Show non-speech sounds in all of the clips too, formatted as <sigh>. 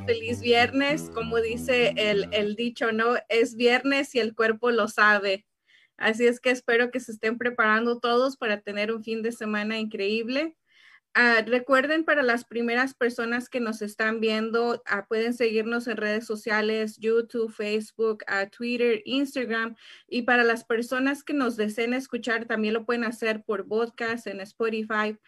Feliz viernes. Como dice el, el dicho, ¿no? Es viernes y el cuerpo lo sabe. Así es que espero que se estén preparando todos para tener un fin de semana increíble. Uh, recuerden para las primeras personas que nos están viendo, uh, pueden seguirnos en redes sociales, YouTube, Facebook, uh, Twitter, Instagram. Y para las personas que nos deseen escuchar, también lo pueden hacer por podcast en Spotify.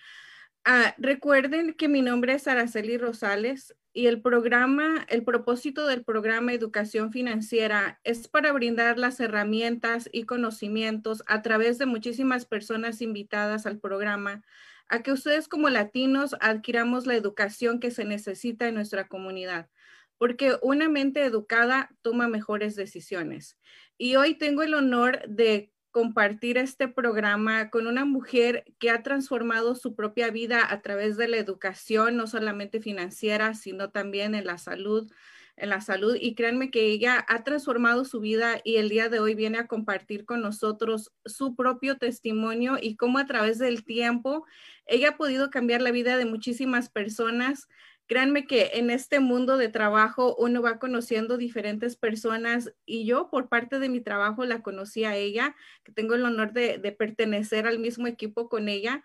recuerden que mi nombre es Araceli Rosales y el programa, el propósito del programa Educación Financiera es para brindar las herramientas y conocimientos a través de muchísimas personas invitadas al programa a que ustedes como latinos adquiramos la educación que se necesita en nuestra comunidad, porque una mente educada toma mejores decisiones. Y hoy tengo el honor de compartir este programa con una mujer que ha transformado su propia vida a través de la educación, no solamente financiera, sino también en la salud, en la salud. Y créanme que ella ha transformado su vida y el día de hoy viene a compartir con nosotros su propio testimonio y cómo a través del tiempo ella ha podido cambiar la vida de muchísimas personas Créanme que en este mundo de trabajo uno va conociendo diferentes personas y yo por parte de mi trabajo la conocí a ella, que tengo el honor de, pertenecer al mismo equipo con ella.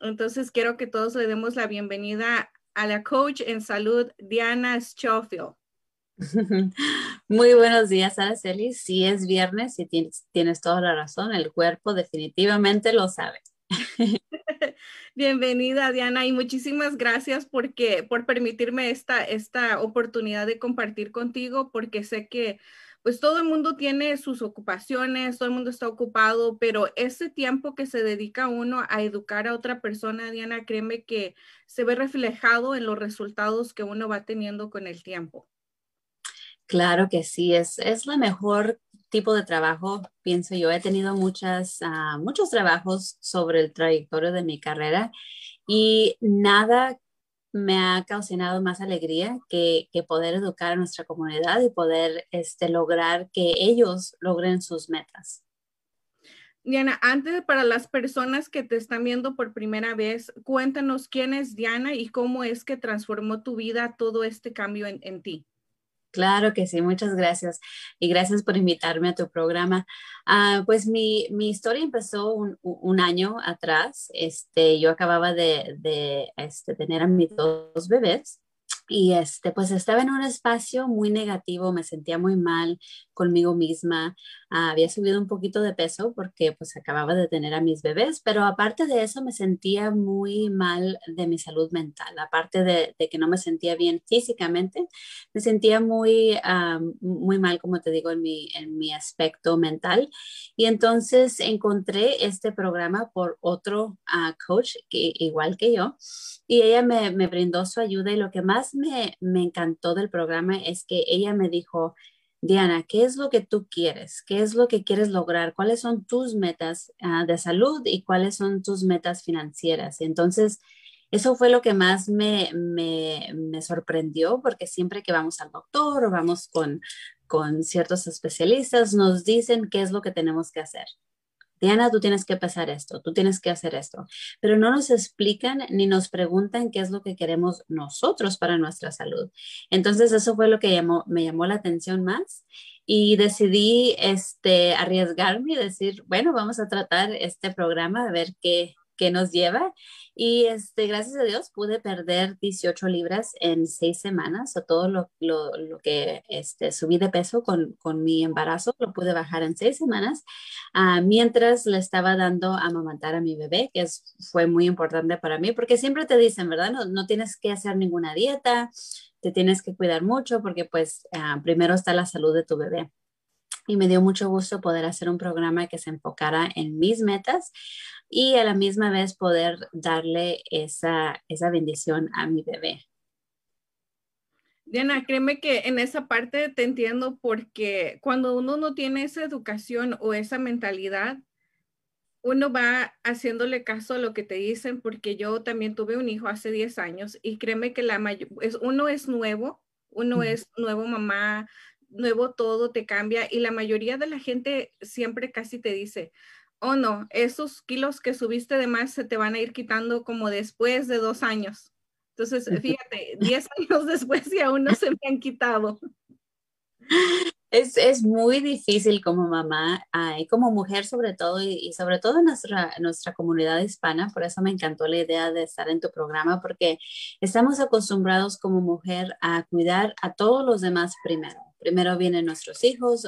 Entonces quiero que todos le demos la bienvenida a la coach en salud, Diana Schofield. <laughs> Muy buenos días, Araceli. Sí es viernes y tienes, tienes toda la razón. El cuerpo definitivamente lo sabe. <laughs> Bienvenida, Diana, y muchísimas gracias porque, por permitirme esta, esta oportunidad de compartir contigo, porque sé que pues todo el mundo tiene sus ocupaciones, todo el mundo está ocupado, pero ese tiempo que se dedica uno a educar a otra persona, Diana, créeme que se ve reflejado en los resultados que uno va teniendo con el tiempo. Claro que sí, es, es la mejor tipo de trabajo, pienso yo. He tenido muchas, ah, muchos trabajos sobre el trayectorio de mi carrera y nada me ha causado más alegría que, poder educar a nuestra comunidad y poder este, lograr que ellos logren sus metas. Diana, antes para las personas que te están viendo por primera vez, cuéntanos quién es Diana y cómo es que transformó tu vida todo este cambio en ti. Claro que sí, muchas gracias y gracias por invitarme a tu programa. Ah, pues mi, historia empezó un, año atrás. Este, yo acababa de, de este, tener a mis dos bebés y este, pues estaba en un espacio muy negativo, me sentía muy mal conmigo misma, ah, había subido un poquito de peso porque pues acababa de tener a mis bebés, pero aparte de eso me sentía muy mal de mi salud mental, aparte de, que no me sentía bien físicamente, me sentía muy, ah, muy mal, como te digo, en mi, en mi aspecto mental. Y entonces encontré este programa por otro ah, coach que, igual que yo y ella me, me, brindó su ayuda y lo que más me, encantó del programa es que ella me dijo, Diana, ¿qué es lo que tú quieres? ¿Qué es lo que quieres lograr? ¿Cuáles son tus metas ah, de salud y cuáles son tus metas financieras? Entonces, eso fue lo que más me, me, me, sorprendió porque siempre que vamos al doctor o vamos con, con ciertos especialistas, nos dicen qué es lo que tenemos que hacer. Diana, tú tienes que pasar esto, tú tienes que hacer esto, pero no nos explican ni nos preguntan qué es lo que queremos nosotros para nuestra salud. Entonces, eso fue lo que llamó, me llamó la atención más y decidí este, arriesgarme y decir, bueno, vamos a tratar este programa, a ver qué, qué nos lleva. Y este, gracias a Dios pude perder 18 libras en seis semanas, o todo lo, lo, lo que este, subí de peso con, con, mi embarazo, lo pude bajar en seis semanas, uh, mientras le estaba dando a amamantar a mi bebé, que fue muy importante para mí, porque siempre te dicen, ¿verdad? No, no tienes que hacer ninguna dieta, te tienes que cuidar mucho porque pues ah, primero está la salud de tu bebé. Y me dio mucho gusto poder hacer un programa que se enfocara en mis metas y a la misma vez poder darle esa, esa bendición a mi bebé. Diana, créeme que en esa parte te entiendo porque cuando uno no tiene esa educación o esa mentalidad, uno va haciéndole caso a lo que te dicen porque yo también tuve un hijo hace 10 años y créeme que la es, uno es nuevo, uno es nuevo mamá, nuevo todo, te cambia y la mayoría de la gente siempre casi te dice, oh no, esos kilos que subiste de más se te van a ir quitando como después de dos años. Entonces, fíjate, 10 <laughs> años después y aún no se me han quitado. <laughs> Es, es, muy difícil como mamá y como mujer sobre todo y, sobre todo en nuestra, nuestra comunidad hispana. Por eso me encantó la idea de estar en tu programa porque estamos acostumbrados como mujer a cuidar a todos los demás primero. Primero vienen nuestros hijos,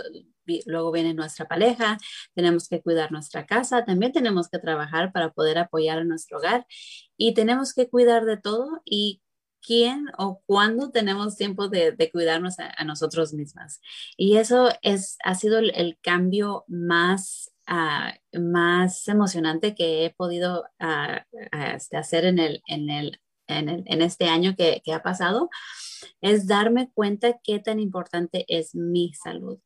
luego viene nuestra pareja, tenemos que cuidar nuestra casa, también tenemos que trabajar para poder apoyar a nuestro hogar y tenemos que cuidar de todo y quién o cuándo tenemos tiempo de, cuidarnos a, nosotros mismas. Y eso es, ha sido el, cambio más, ah, más emocionante que he podido ah, ah, este, hacer en, el, en, el, en, este año que, que ha pasado, es darme cuenta qué tan importante es mi salud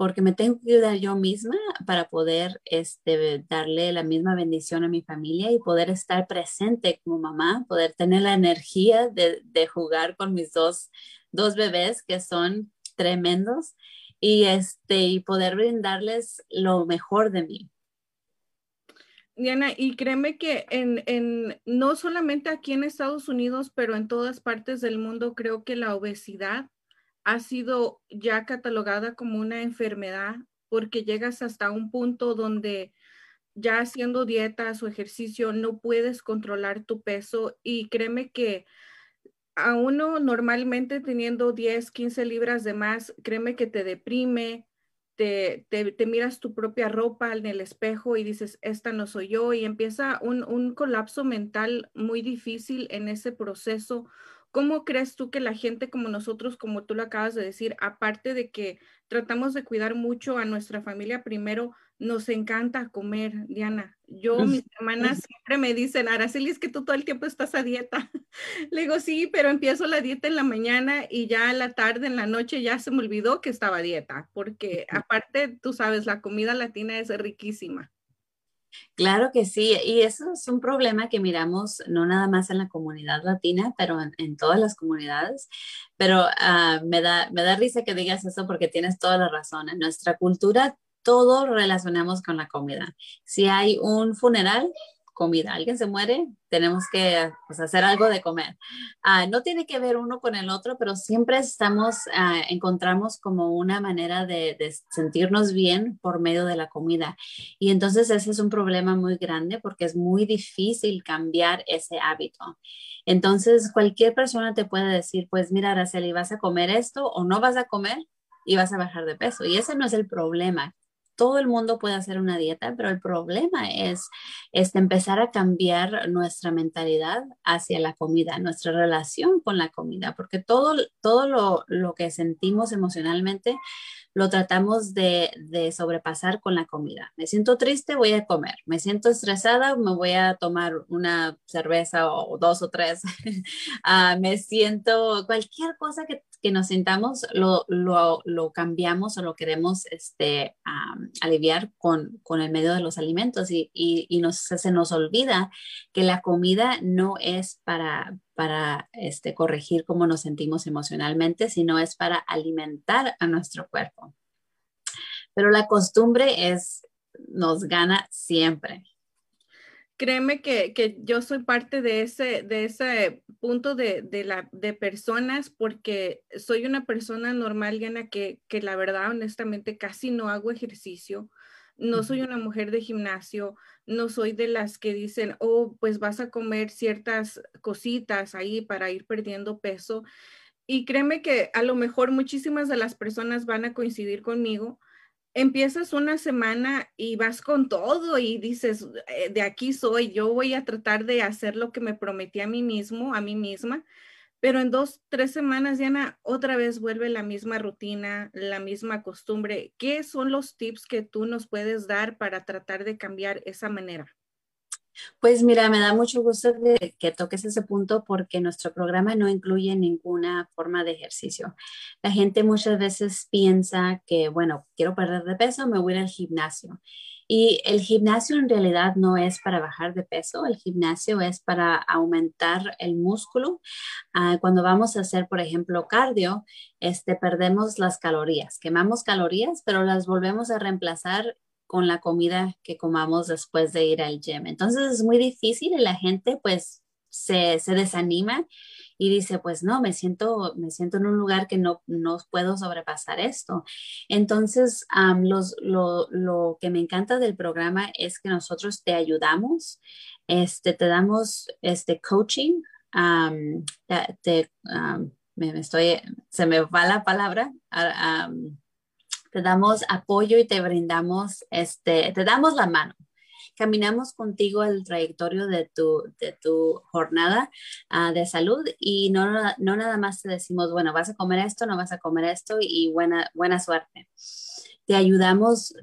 porque me tengo que ayudar yo misma para poder este, darle la misma bendición a mi familia y poder estar presente como mamá, poder tener la energía de, jugar con mis dos, dos bebés que son tremendos y, este, y poder brindarles lo mejor de mí. Diana, y créeme que en, en, no solamente aquí en Estados Unidos, pero en todas partes del mundo, creo que la obesidad ha sido ya catalogada como una enfermedad porque llegas hasta un punto donde ya haciendo dietas o ejercicio no puedes controlar tu peso y créeme que a uno normalmente teniendo 10, 15 libras de más, créeme que te deprime, te, te, miras tu propia ropa en el espejo y dices, esta no soy yo y empieza un, un colapso mental muy difícil en ese proceso ¿Cómo crees tú que la gente como nosotros, como tú lo acabas de decir, aparte de que tratamos de cuidar mucho a nuestra familia primero, nos encanta comer, Diana? Yo, mis hermanas siempre me dicen, Araceli, es que tú todo el tiempo estás a dieta. <laughs> Le digo, sí, pero empiezo la dieta en la mañana y ya a la tarde, en la noche, ya se me olvidó que estaba a dieta, porque aparte, tú sabes, la comida latina es riquísima. Claro que sí, y eso es un problema que miramos no nada más en la comunidad latina, pero en, todas las comunidades. Pero ah, me, da, me da risa que digas eso porque tienes toda la razón. En nuestra cultura todo relacionamos con la comida. Si hay un funeral, comida. Alguien se muere, tenemos que pues, hacer algo de comer. Ah, no tiene que ver uno con el otro, pero siempre estamos, uh, encontramos como una manera de, de, sentirnos bien por medio de la comida. Y entonces ese es un problema muy grande porque es muy difícil cambiar ese hábito. Entonces cualquier persona te puede decir, pues mira, Araceli, ¿vas a comer esto o no vas a comer? y vas a bajar de peso. Y ese no es el problema todo el mundo puede hacer una dieta, pero el problema es este, empezar a cambiar nuestra mentalidad hacia la comida, nuestra relación con la comida, porque todo, todo lo, lo que sentimos emocionalmente lo tratamos de, sobrepasar con la comida. Me siento triste, voy a comer. Me siento estresada, me voy a tomar una cerveza o dos o tres. <laughs> Ah, me siento cualquier cosa que, nos sintamos, lo, cambiamos o lo queremos este, aliviar con, el medio de los alimentos y, y, se nos olvida que la comida no es para, para este, corregir cómo nos sentimos emocionalmente, sino es para alimentar a nuestro cuerpo. Pero la costumbre es, nos gana siempre. Créeme que, que yo soy parte de ese, de ese punto de, de, la, de personas porque soy una persona normal, Diana, que, que la verdad, honestamente, casi no hago ejercicio no soy una mujer de gimnasio, no soy de las que dicen, oh, pues vas a comer ciertas cositas ahí para ir perdiendo peso. Y créeme que a lo mejor muchísimas de las personas van a coincidir conmigo. Empiezas una semana y vas con todo y dices, eh, de aquí soy, yo voy a tratar de hacer lo que me prometí a mí mismo, a mí misma, pero en dos, tres semanas, Diana, otra vez vuelve la misma rutina, la misma costumbre. ¿Qué son los tips que tú nos puedes dar para tratar de cambiar esa manera? Pues mira, me da mucho gusto que toques ese punto porque nuestro programa no incluye ninguna forma de ejercicio. La gente muchas veces piensa que, bueno, quiero perder de peso, me voy al gimnasio. Y el gimnasio en realidad no es para bajar de peso, el gimnasio es para aumentar el músculo. Ah, cuando vamos a hacer, por ejemplo, cardio, este, perdemos las calorías, quemamos calorías, pero las volvemos a reemplazar con la comida que comamos después de ir al gym. Entonces es muy difícil y la gente pues se, se desanima y dice, pues no, me siento, me siento en un lugar que no, no puedo sobrepasar esto. Entonces, los, lo, lo, que me encanta del programa es que nosotros te ayudamos, este, te damos este coaching, te, me, estoy, se me va la palabra, te damos apoyo y te brindamos, este, te damos la mano. Caminamos contigo el trayectorio de tu, de tu jornada ah, de salud y no, no nada más te decimos, bueno, vas a comer esto, no vas a comer esto y buena, buena suerte. Te ayudamos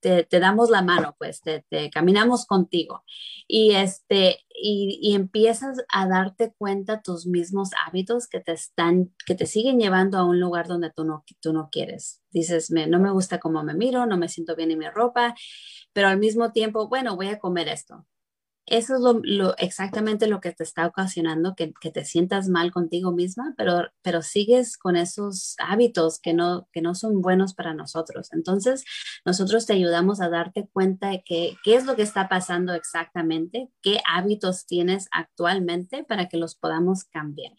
te, damos la mano, pues te, caminamos contigo y, este, y, empiezas a darte cuenta tus mismos hábitos que te están, que te siguen llevando a un lugar donde tú no, tú no quieres. Dices, me, no me gusta cómo me miro, no me siento bien en mi ropa, pero al mismo tiempo, bueno, voy a comer esto eso es lo, exactamente lo que te está ocasionando que, te sientas mal contigo misma, pero, pero sigues con esos hábitos que no, que no son buenos para nosotros. Entonces, nosotros te ayudamos a darte cuenta de qué es lo que está pasando exactamente, qué hábitos tienes actualmente para que los podamos cambiar.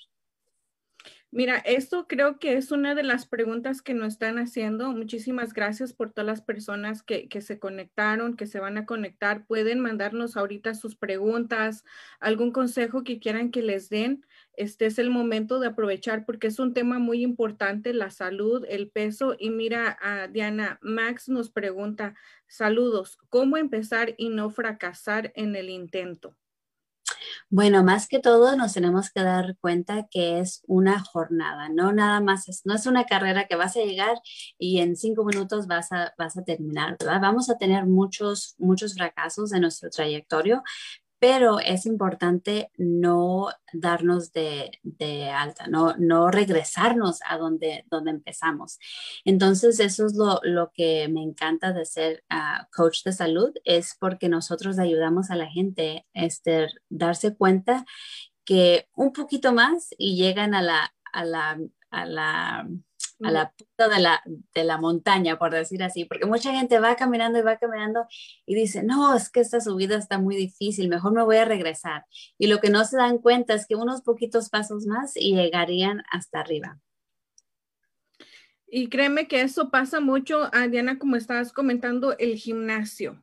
Mira, esto creo que es una de las preguntas que nos están haciendo. Muchísimas gracias por todas las personas que, se conectaron, que se van a conectar. Pueden mandarnos ahorita sus preguntas, algún consejo que quieran que les den. Este es el momento de aprovechar porque es un tema muy importante, la salud, el peso. Y mira, a Diana, Max nos pregunta, saludos, ¿cómo empezar y no fracasar en el intento? Bueno, más que todo nos tenemos que dar cuenta que es una jornada, no nada más, es, no es una carrera que vas a llegar y en cinco minutos vas a, vas a terminar. Vamos a tener muchos, muchos fracasos en nuestro trayectorio, pero es importante no darnos de, alta, no, no regresarnos a donde, donde empezamos. Entonces, eso es lo, que me encanta de ser ah, coach de salud, es porque nosotros ayudamos a la gente este, darse cuenta que un poquito más y llegan a la, a la, a la a la punta de la, de la montaña, por decir así, porque mucha gente va caminando y va caminando y dice, no, es que esta subida está muy difícil, mejor me voy a regresar. Y lo que no se dan cuenta es que unos poquitos pasos más y llegarían hasta arriba. Y créeme que eso pasa mucho, Diana, como estabas comentando, el gimnasio.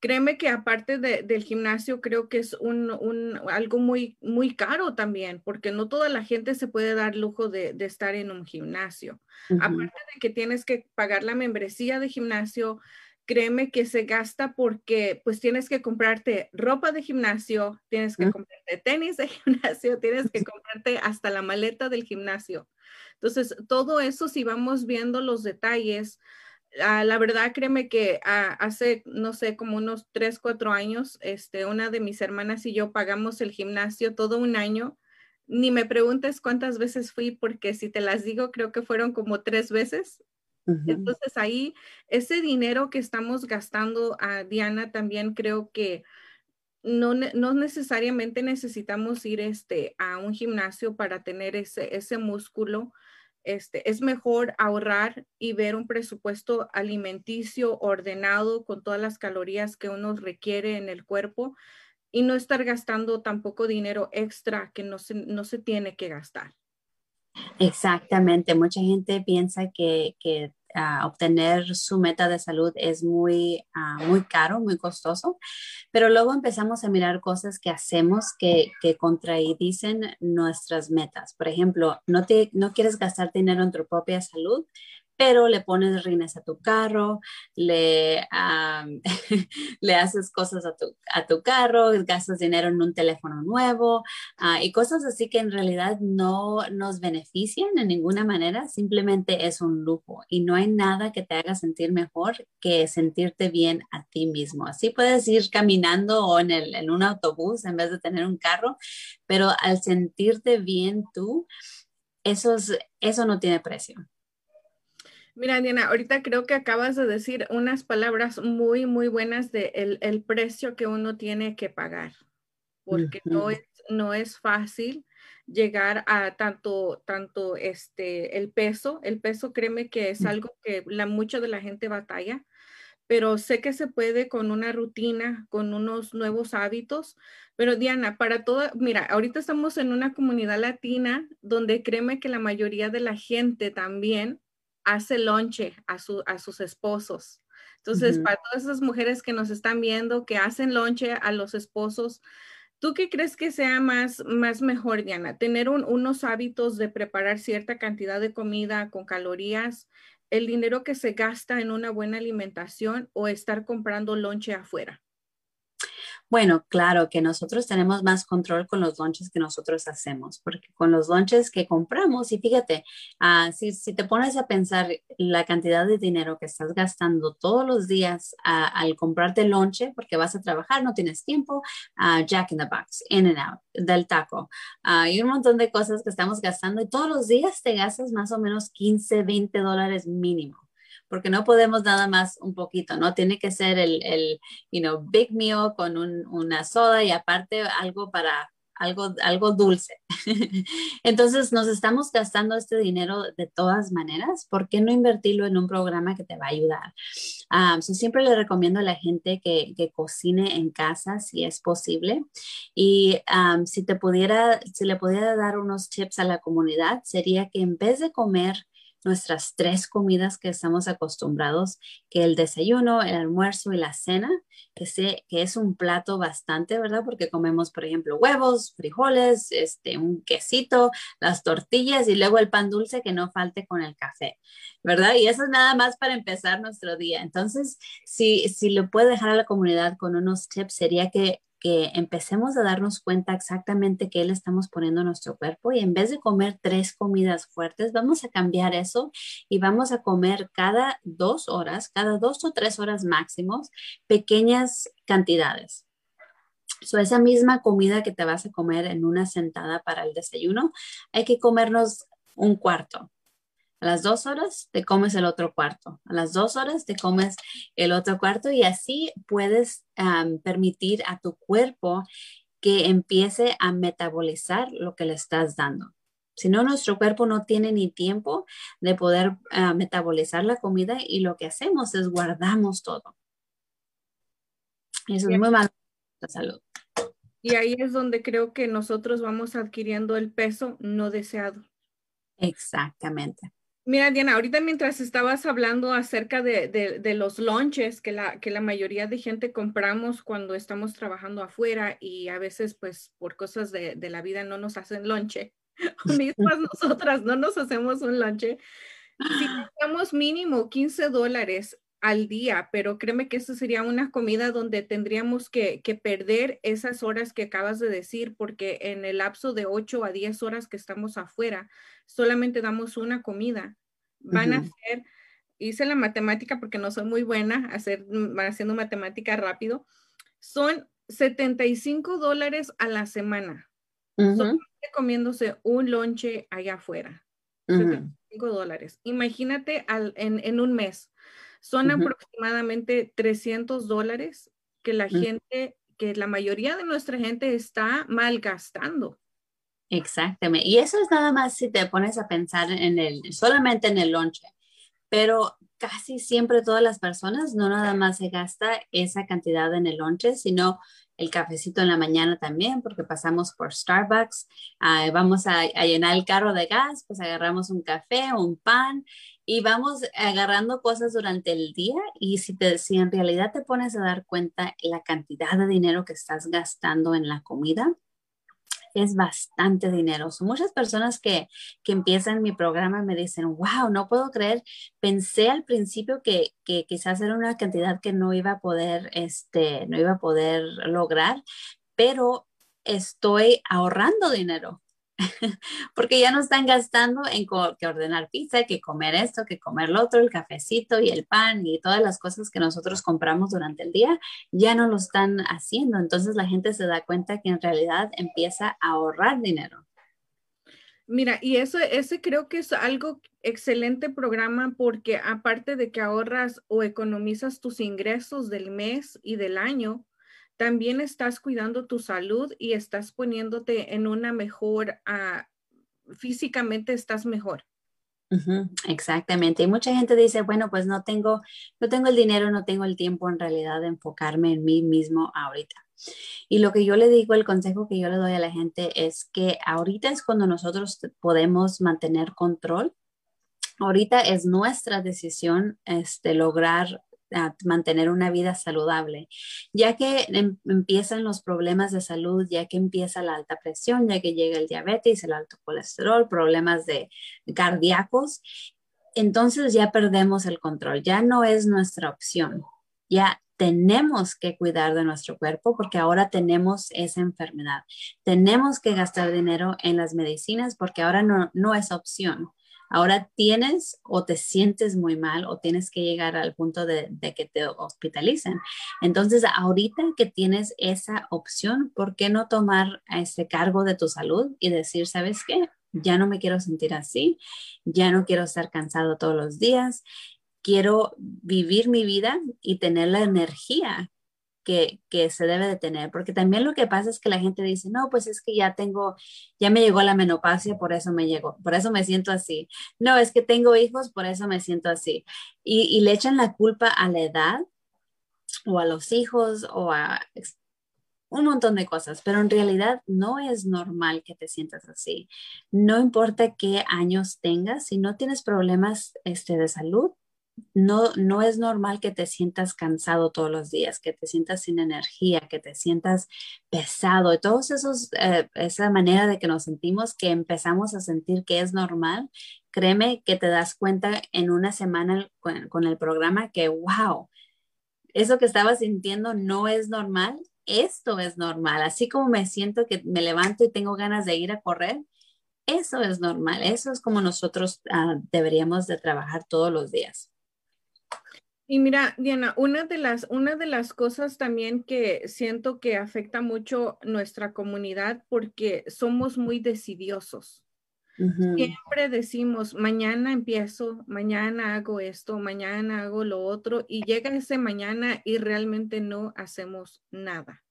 Créeme que aparte del gimnasio, creo que es un, algo muy, muy caro también, porque no toda la gente se puede dar lujo de, estar en un gimnasio. Aparte de que tienes que pagar la membresía de gimnasio, créeme que se gasta porque pues tienes que comprarte ropa de gimnasio, tienes que comprarte tenis de <laughs> gimnasio, tienes que comprarte hasta la maleta del gimnasio. Entonces, todo eso, si vamos viendo los detalles, Ah, la verdad, créeme que ah, hace, no sé, como unos tres, cuatro años, este, una de mis hermanas y yo pagamos el gimnasio todo un año. Ni me preguntes cuántas veces fui, porque si te las digo, creo que fueron como tres veces. Entonces ahí, ese dinero que estamos gastando a Diana también creo que no, no, necesariamente necesitamos ir este, a un gimnasio para tener ese, ese músculo este, es mejor ahorrar y ver un presupuesto alimenticio ordenado con todas las calorías que uno requiere en el cuerpo y no estar gastando tampoco dinero extra que no se, no se tiene que gastar. Exactamente, mucha gente piensa que, que obtener su meta de salud es muy, ah, muy caro, muy costoso, pero luego empezamos a mirar cosas que hacemos que, que contradicen nuestras metas. Por ejemplo, no, te, no quieres gastar dinero en tu propia salud, pero le pones rines a tu carro, le, <laughs> le haces cosas a tu, a tu carro, gastas dinero en un teléfono nuevo ah, y cosas así que en realidad no nos benefician en ninguna manera, simplemente es un lujo y no hay nada que te haga sentir mejor que sentirte bien a ti mismo. Así puedes ir caminando o en, el, en un autobús en vez de tener un carro, pero al sentirte bien tú, eso, eso no tiene precio. Mira, Diana, ahorita creo que acabas de decir unas palabras muy, muy buenas de el, precio que uno tiene que pagar, porque no, es, no es fácil llegar a tanto, tanto este, el peso. El peso, créeme que es mm. algo que la, mucha de la gente batalla, pero sé que se puede con una rutina, con unos nuevos hábitos. Pero Diana, para toda, mira, ahorita estamos en una comunidad latina donde créeme que la mayoría de la gente también hace lonche a, su, a sus esposos. Entonces, para todas esas mujeres que nos están viendo, que hacen lonche a los esposos, ¿tú qué crees que sea más, más mejor, Diana? ¿Tener unos hábitos de preparar cierta cantidad de comida con calorías, el dinero que se gasta en una buena alimentación o estar comprando lonche afuera? Bueno, claro que nosotros tenemos más control con los lunches que nosotros hacemos, porque con los lunches que compramos, y fíjate, uh, si, si, te pones a pensar la cantidad de dinero que estás gastando todos los días uh, al comprarte lonche, porque vas a trabajar, no tienes tiempo, uh, Jack in the Box, In and Out, del taco, y un montón de cosas que estamos gastando y todos los días te gastas más o menos 15, 20 dólares mínimo porque no podemos nada más un poquito, ¿no? Tiene que ser el, el you know, big meal con un, una soda y aparte algo para algo, algo dulce. <laughs> Entonces nos estamos gastando este dinero de todas maneras. ¿Por qué no invertirlo en un programa que te va a ayudar? Um, siempre le recomiendo a la gente que, que, cocine en casa si es posible. Y si te pudiera, si le pudiera dar unos tips a la comunidad, sería que en vez de comer nuestras tres comidas que estamos acostumbrados, que el desayuno, el almuerzo y la cena, que, sé, que es un plato bastante, ¿verdad? Porque comemos, por ejemplo, huevos, frijoles, este, un quesito, las tortillas y luego el pan dulce que no falte con el café, ¿verdad? Y eso es nada más para empezar nuestro día. Entonces, si, si lo puede dejar a la comunidad con unos tips, sería que empecemos a darnos cuenta exactamente qué le estamos poniendo a nuestro cuerpo y en vez de comer tres comidas fuertes, vamos a cambiar eso y vamos a comer cada dos horas, cada dos o tres horas máximos, pequeñas cantidades. So, esa misma comida que te vas a comer en una sentada para el desayuno, hay que comernos un cuarto, a las dos horas te comes el otro cuarto. A las dos horas te comes el otro cuarto y así puedes permitir a tu cuerpo que empiece a metabolizar lo que le estás dando. Si no, nuestro cuerpo no tiene ni tiempo de poder ah, metabolizar la comida y lo que hacemos es guardamos todo. Eso es muy malo para la salud. Y ahí es donde creo que nosotros vamos adquiriendo el peso no deseado. Exactamente. Mira, Diana, ahorita mientras estabas hablando acerca de, los lunches que la, que la mayoría de gente compramos cuando estamos trabajando afuera y a veces pues por cosas de, la vida no nos hacen lonche, <laughs> mismas <laughs> nosotras no nos hacemos un lonche. Si gastamos mínimo 15 dólares al día, pero créeme que eso sería una comida donde tendríamos que, que, perder esas horas que acabas de decir, porque en el lapso de 8 a 10 horas que estamos afuera, solamente damos una comida. Van a hacer, hice la matemática porque no soy muy buena hacer, mm, haciendo matemática rápido, son 75 dólares a la semana. comiéndose un lonche allá afuera. 75 dólares. Imagínate al, en, en un mes son aproximadamente 300 dólares que la mm. gente, que la mayoría de nuestra gente está malgastando. Exactamente. Y eso es nada más si te pones a pensar en el, solamente en el lonche. Pero casi siempre todas las personas no nada más se gasta esa cantidad en el lonche, sino el cafecito en la mañana también, porque pasamos por Starbucks, ah, vamos a, a, llenar el carro de gas, pues agarramos un café, un pan y vamos agarrando cosas durante el día y si, te, si en realidad te pones a dar cuenta la cantidad de dinero que estás gastando en la comida, es bastante dinero. Son muchas personas que, que empiezan mi programa me dicen, wow, no puedo creer, pensé al principio que, que quizás era una cantidad que no iba a poder, este, no iba a poder lograr, pero estoy ahorrando dinero <laughs> porque ya no están gastando en que ordenar pizza, que comer esto, que comer lo otro, el cafecito y el pan y todas las cosas que nosotros compramos durante el día, ya no lo están haciendo. Entonces la gente se da cuenta que en realidad empieza a ahorrar dinero. Mira, y eso, ese creo que es algo excelente programa porque aparte de que ahorras o economizas tus ingresos del mes y del año, también estás cuidando tu salud y estás poniéndote en una mejor, ah, físicamente estás mejor. exactamente. Y mucha gente dice, bueno, pues no tengo, no tengo el dinero, no tengo el tiempo en realidad de enfocarme en mí mismo ahorita. Y lo que yo le digo, el consejo que yo le doy a la gente es que ahorita es cuando nosotros podemos mantener control. Ahorita es nuestra decisión este, lograr mantener una vida saludable, ya que em, empiezan los problemas de salud, ya que empieza la alta presión, ya que llega el diabetes, el alto colesterol, problemas de cardíacos, entonces ya perdemos el control, ya no es nuestra opción, ya tenemos que cuidar de nuestro cuerpo porque ahora tenemos esa enfermedad. Tenemos que gastar dinero en las medicinas porque ahora no, no es opción. Ahora tienes o te sientes muy mal o tienes que llegar al punto de, que te hospitalicen. Entonces, ahorita que tienes esa opción, ¿por qué no tomar ese cargo de tu salud y decir, ¿sabes qué? Ya no me quiero sentir así, ya no quiero estar cansado todos los días, quiero vivir mi vida y tener la energía que, se debe de tener, porque también lo que pasa es que la gente dice, no, pues es que ya tengo, ya me llegó la menopausia, por eso me llegó, por eso me siento así. No, es que tengo hijos, por eso me siento así. Y, y le echan la culpa a la edad o a los hijos o a un montón de cosas, pero en realidad no es normal que te sientas así. No importa qué años tengas, si no tienes problemas este, de salud, no, no es normal que te sientas cansado todos los días, que te sientas sin energía, que te sientas pesado y todos esos, eh, esa manera de que nos sentimos, que empezamos a sentir que es normal, créeme que te das cuenta en una semana con, el programa que, wow, eso que estaba sintiendo no es normal, esto es normal, así como me siento que me levanto y tengo ganas de ir a correr, eso es normal, eso es como nosotros ah, deberíamos de trabajar todos los días. Y mira, Diana, una de las, una de las cosas también que siento que afecta mucho nuestra comunidad porque somos muy decidiosos. Siempre decimos, mañana empiezo, mañana hago esto, mañana hago lo otro, y llega ese mañana y realmente no hacemos nada.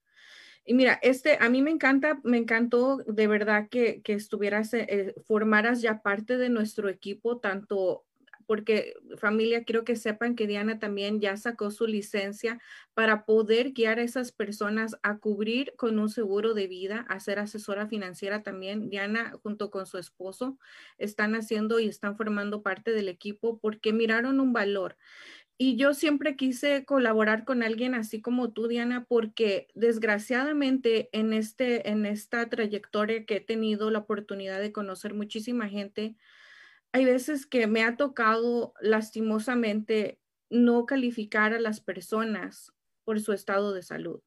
Y mira, este, a mí me encanta, me encantó de verdad que, que estuvieras, eh, formaras ya parte de nuestro equipo, tanto porque familia, quiero que sepan que Diana también ya sacó su licencia para poder guiar a esas personas a cubrir con un seguro de vida, a ser asesora financiera también. Diana junto con su esposo están haciendo y están formando parte del equipo porque miraron un valor. Y yo siempre quise colaborar con alguien así como tú, Diana, porque desgraciadamente en, este, en esta trayectoria que he tenido la oportunidad de conocer muchísima gente, hay veces que me ha tocado lastimosamente no calificar a las personas por su estado de salud.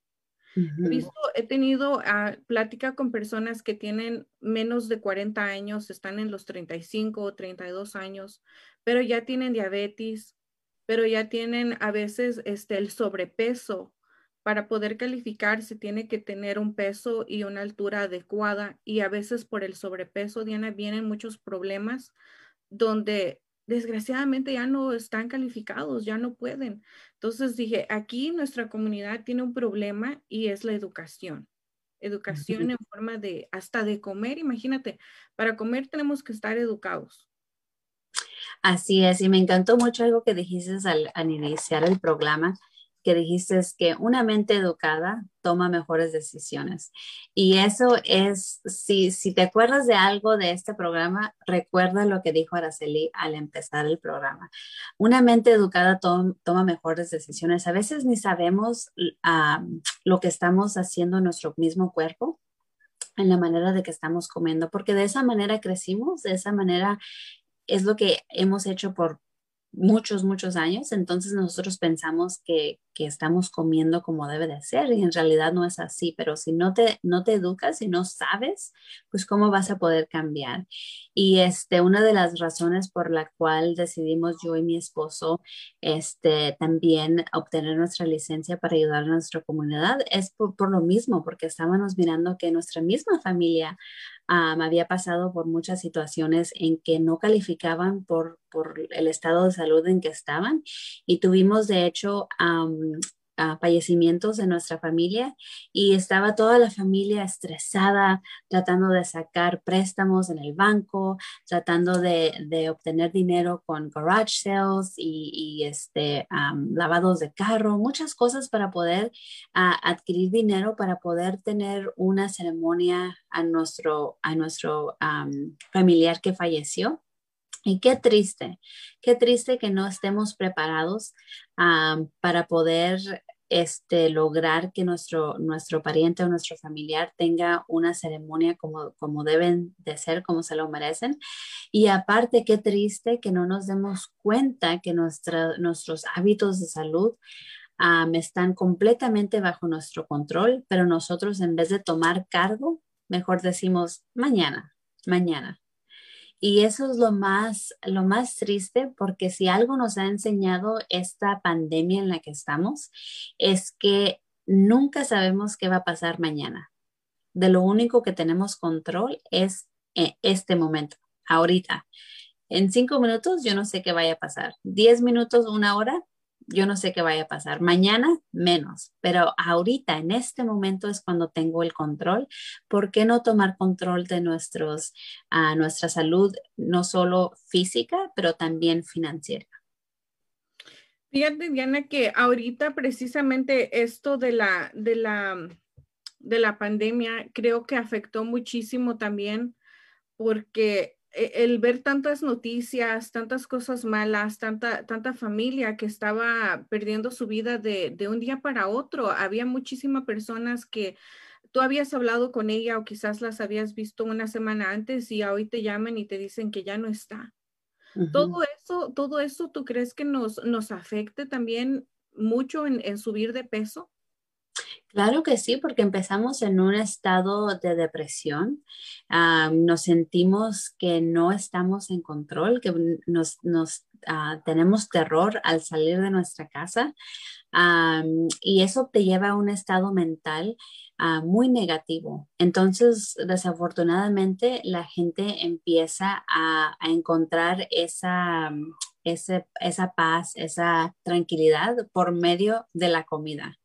He, tenido ah, plática con personas que tienen menos de 40 años, están en los 35 o 32 años, pero ya tienen diabetes, pero ya tienen a veces este, el sobrepeso. Para poder calificar se tiene que tener un peso y una altura adecuada y a veces por el sobrepeso, Diana, vienen muchos problemas donde desgraciadamente ya no están calificados, ya no pueden. Entonces dije, aquí nuestra comunidad tiene un problema y es la educación. Educación en forma de, hasta de comer, imagínate, para comer tenemos que estar educados. Así es, y me encantó mucho algo que dijiste al, al iniciar el programa, que dijiste es que una mente educada toma mejores decisiones. Y eso es, si, si te acuerdas de algo de este programa, recuerda lo que dijo Araceli al empezar el programa. Una mente educada toma mejores decisiones. A veces ni sabemos lo que estamos haciendo en nuestro mismo cuerpo en la manera de que estamos comiendo, porque de esa manera crecimos, de esa manera es lo que hemos hecho por muchos, muchos años, entonces nosotros pensamos que, que, estamos comiendo como debe de ser y en realidad no es así, pero si no te, no te educas y no sabes, pues cómo vas a poder cambiar. Y este, una de las razones por la cual decidimos yo y mi esposo este, también obtener nuestra licencia para ayudar a nuestra comunidad es por, por lo mismo, porque estábamos mirando que nuestra misma familia me había pasado por muchas situaciones en que no calificaban por, por, el estado de salud en que estaban y tuvimos de hecho fallecimientos de nuestra familia y estaba toda la familia estresada tratando de sacar préstamos en el banco, tratando de, de obtener dinero con garage sales y, este, lavados de carro, muchas cosas para poder adquirir dinero, para poder tener una ceremonia a nuestro, a nuestro familiar que falleció. Y qué triste, qué triste que no estemos preparados para poder este, lograr que nuestro, nuestro pariente o nuestro familiar tenga una ceremonia como, como deben de ser, como se lo merecen. Y aparte, qué triste que no nos demos cuenta que nuestros hábitos de salud están completamente bajo nuestro control, pero nosotros en vez de tomar cargo, mejor decimos mañana, mañana. Y eso es lo más, lo más triste porque si algo nos ha enseñado esta pandemia en la que estamos, es que nunca sabemos qué va a pasar mañana. De lo único que tenemos control es eh, este momento, ahorita. En cinco minutos yo no sé qué vaya a pasar. Diez minutos, una hora, yo no sé qué vaya a pasar. Mañana, menos. Pero ahorita, en este momento, es cuando tengo el control. ¿Por qué no tomar control de nuestros, a nuestra salud, no solo física, pero también financiera? Fíjate, Diana, que ahorita precisamente esto de la, de la, de la pandemia creo que afectó muchísimo también porque el ver tantas noticias, tantas cosas malas, tanta, tanta familia que estaba perdiendo su vida de, de un día para otro. Había muchísimas personas que tú habías hablado con ella o quizás las habías visto una semana antes y hoy te llaman y te dicen que ya no está. Todo eso, todo eso, ¿tú crees que nos, nos afecte también mucho en, en subir de peso? Claro que sí, porque empezamos en un estado de depresión, nos sentimos que no estamos en control, que nos, ah, tenemos terror al salir de nuestra casa y eso te lleva a un estado mental ah, muy negativo. Entonces, desafortunadamente, la gente empieza a, encontrar esa, esa paz, esa tranquilidad por medio de la comida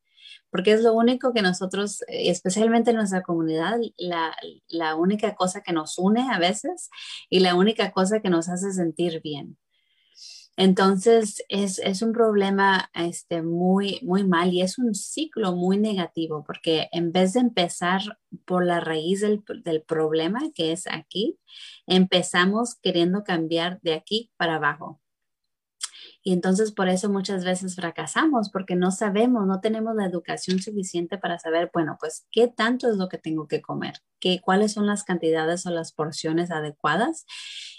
porque es lo único que nosotros, eh, especialmente en nuestra comunidad, la, única cosa que nos une a veces y la única cosa que nos hace sentir bien. Entonces es, un problema este, muy, muy mal y es un ciclo muy negativo porque en vez de empezar por la raíz del problema que es aquí, empezamos queriendo cambiar de aquí para abajo. Y entonces por eso muchas veces fracasamos, porque no sabemos, no tenemos la educación suficiente para saber, bueno, pues qué tanto es lo que tengo que comer, ¿Qué, cuáles son las cantidades o las porciones adecuadas.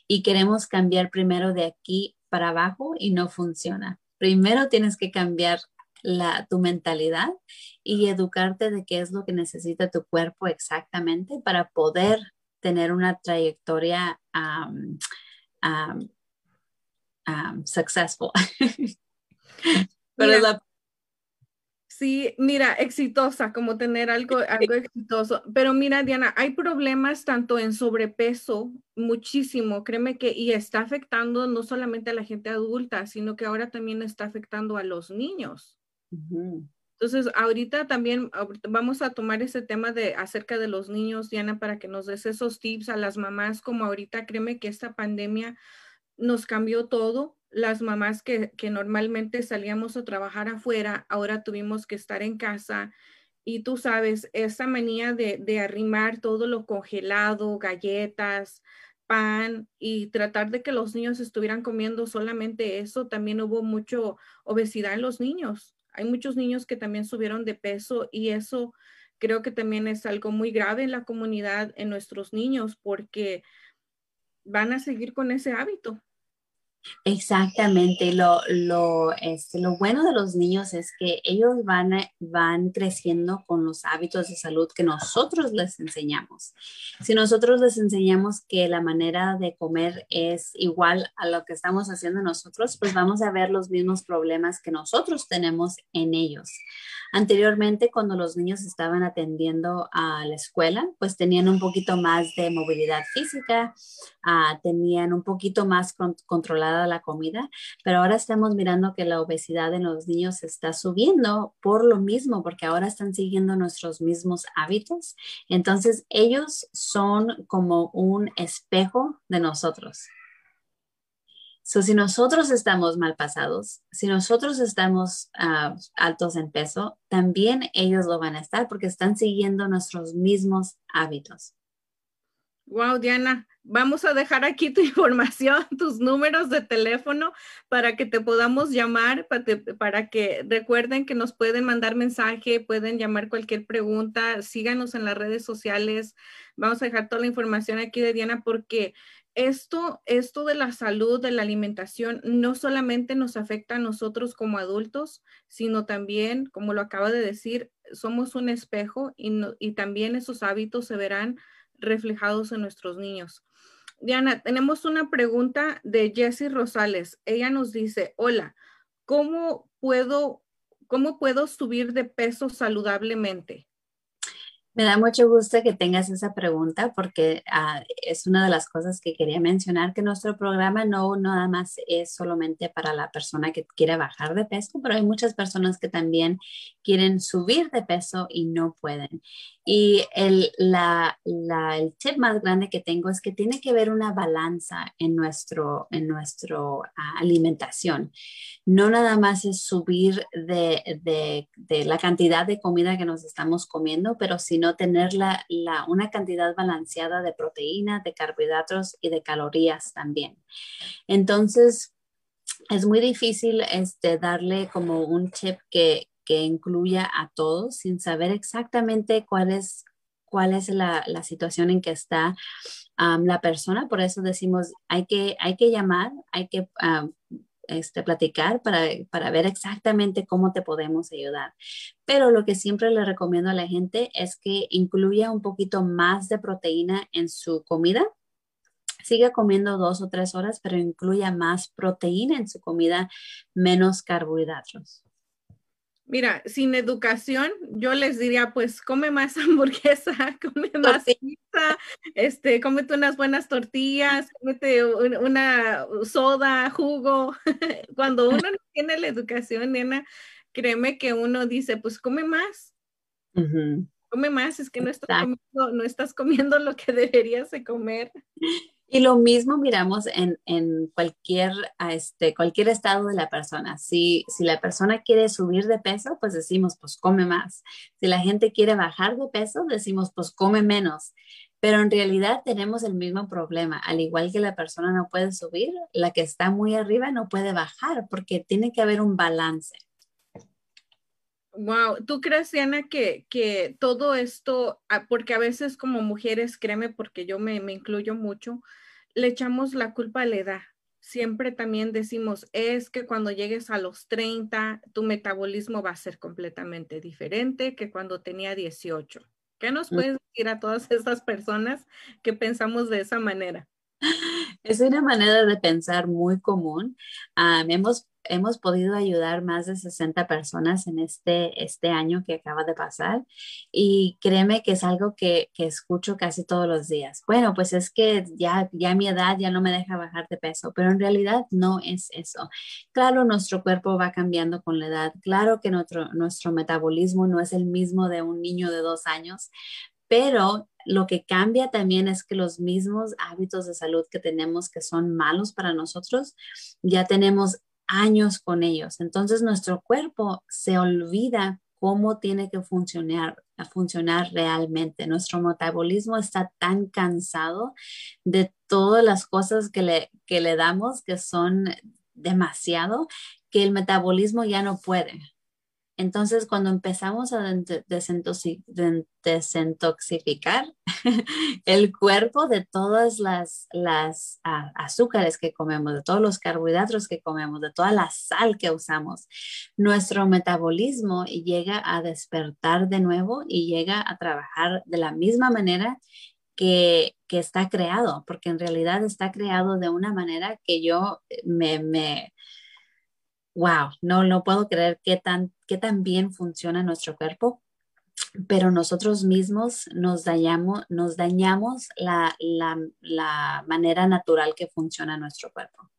Y queremos cambiar primero de aquí para abajo y no funciona. Primero tienes que cambiar la, tu mentalidad y educarte de qué es lo que necesita tu cuerpo exactamente para poder tener una trayectoria successful. <laughs> Pero Sí, mira, exitosa, como tener algo, algo exitoso. Pero mira, Diana, hay problemas tanto en sobrepeso, muchísimo, créeme que, y está afectando no solamente a la gente adulta, sino que ahora también está afectando a los niños. Entonces, ahorita también vamos a tomar ese tema de acerca de los niños, Diana, para que nos des esos tips a las mamás, como ahorita, créeme que esta pandemia nos cambió todo. Las mamás que, normalmente salíamos a trabajar afuera, ahora tuvimos que estar en casa. Y tú sabes, esa manía de, de arrimar todo lo congelado, galletas, pan y tratar de que los niños estuvieran comiendo solamente eso, también hubo mucho obesidad en los niños. Hay muchos niños que también subieron de peso y eso creo que también es algo muy grave en la comunidad, en nuestros niños, porque van a seguir con ese hábito. Exactamente. Lo, lo, este, lo bueno de los niños es que ellos van, van creciendo con los hábitos de salud que nosotros les enseñamos. Si nosotros les enseñamos que la manera de comer es igual a lo que estamos haciendo nosotros, pues vamos a ver los mismos problemas que nosotros tenemos en ellos. Anteriormente, cuando los niños estaban atendiendo a la escuela, pues tenían un poquito más de movilidad física, uh, tenían un poquito más con, controlada la comida, pero ahora estamos mirando que la obesidad en los niños está subiendo por lo mismo, porque ahora están siguiendo nuestros mismos hábitos. Entonces, ellos son como un espejo de nosotros. So, si nosotros estamos mal pasados, si nosotros estamos uh, altos en peso, también ellos lo van a estar porque están siguiendo nuestros mismos hábitos. Wow, Diana, vamos a dejar aquí tu <laughs> información, tus números de teléfono para que te podamos llamar, para, que recuerden que nos pueden mandar mensaje, pueden llamar cualquier pregunta, síganos en las redes sociales. Vamos a dejar toda la información aquí de Diana porque esto, esto de la salud, de la alimentación, no solamente nos afecta a nosotros como adultos, sino también, como lo acaba de decir, somos un espejo y, y también esos hábitos se verán reflejados en nuestros niños. Diana, tenemos una pregunta de Jessie Rosales. Ella nos dice, hola, ¿cómo puedo, cómo puedo subir de peso saludablemente? Me da mucho gusto que tengas esa pregunta porque uh, es una de las cosas que quería mencionar, que nuestro programa no nada más es solamente para la persona que quiere bajar de peso, pero hay muchas personas que también quieren subir de peso y no pueden. Y el, la, la, el tip más grande que tengo es que tiene que haber una balanza en nuestro, en nuestro uh, alimentación. No nada más es subir de, de, de, la cantidad de comida que nos estamos comiendo, pero sino tener la, una cantidad balanceada de proteína, de carbohidratos y de calorías también. Entonces, es muy difícil este, darle como un chip que, que incluya a todos sin saber exactamente cuál es, cuál es la, la situación en que está la persona. Por eso decimos, hay que, hay que llamar, hay que este, platicar para, para, ver exactamente cómo te podemos ayudar. Pero lo que siempre le recomiendo a la gente es que incluya un poquito más de proteína en su comida. Siga comiendo dos o tres horas, pero incluya más proteína en su comida, menos carbohidratos. Mira, sin educación, yo les diría, pues come más <laughs> hamburguesa, come más pizza, este, cómete unas buenas tortillas, cómete una soda, jugo. <laughs> Cuando uno no tiene la educación, nena, créeme que uno dice, pues come más. Come más, es que no estás, comiendo, no estás comiendo lo que <laughs> deberías de comer. Y lo mismo miramos en, en cualquier, este, cualquier estado de la persona. Si, si la persona quiere subir de peso, pues decimos, pues come más. Si la gente quiere bajar de peso, decimos, pues come menos. Pero en realidad tenemos el mismo problema. Al igual que la persona no puede subir, la que está muy arriba no puede bajar porque tiene que haber un balance. Wow, ¿tú crees, Diana, que, que todo esto, ah, porque a veces como mujeres, créeme, porque yo me, me incluyo mucho, le echamos la culpa a la edad. Siempre también decimos, es que cuando llegues a los 30, tu metabolismo va a ser completamente diferente que cuando tenía 18. ¿Qué nos mm. puedes decir a todas estas personas que pensamos de esa manera? <laughs> Es una manera de pensar muy común. Um, hemos hemos podido ayudar más de 60 personas en este, este año que acaba de pasar y créeme que es algo que, que, escucho casi todos los días. Bueno, pues es que ya, ya mi edad ya no me deja bajar de peso, pero en realidad no es eso. Claro, nuestro cuerpo va cambiando con la edad, claro que nuestro, nuestro metabolismo no es el mismo de un niño de dos años, pero lo que cambia también es que los mismos hábitos de salud que tenemos que son malos para nosotros, ya tenemos años con ellos. Entonces nuestro cuerpo se olvida cómo tiene que funcionar, funcionar realmente. Nuestro metabolismo está tan cansado de todas las cosas que le, que le damos que son demasiado que el metabolismo ya no puede. Entonces, cuando empezamos a desintoxicar <laughs> el cuerpo de todas las, azúcares que comemos, de todos los carbohidratos que comemos, de toda la sal que usamos, nuestro metabolismo llega a despertar de nuevo y llega a trabajar de la misma manera que, está creado, porque en realidad está creado de una manera que yo me, me wow, no, no puedo creer qué tan, qué tan bien funciona nuestro cuerpo, pero nosotros mismos nos dañamos, nos dañamos la, la, la manera natural que funciona nuestro cuerpo.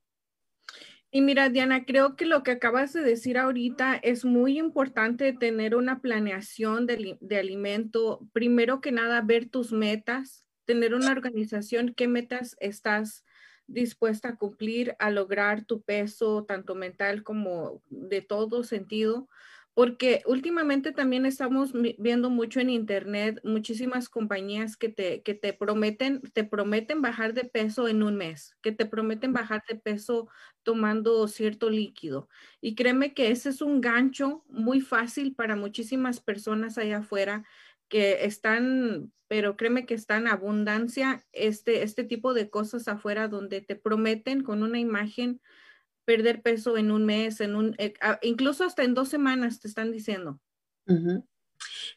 Y mira, Diana, creo que lo que acabas de decir ahorita es muy importante tener una planeación de, de, alimento. Primero que nada, ver tus metas, tener una organización, qué metas estás dispuesta a cumplir, a lograr tu peso, tanto mental como de todo sentido. Porque últimamente también estamos viendo mucho en internet muchísimas compañías que te, que te prometen, te prometen bajar de peso en un mes, que te prometen bajar de peso tomando cierto líquido. Y créeme que ese es un gancho muy fácil para muchísimas personas allá afuera que están, pero créeme que está en abundancia este, este tipo de cosas afuera donde te prometen con una imagen perder peso en un mes, en un, eh, incluso hasta en dos semanas te están diciendo.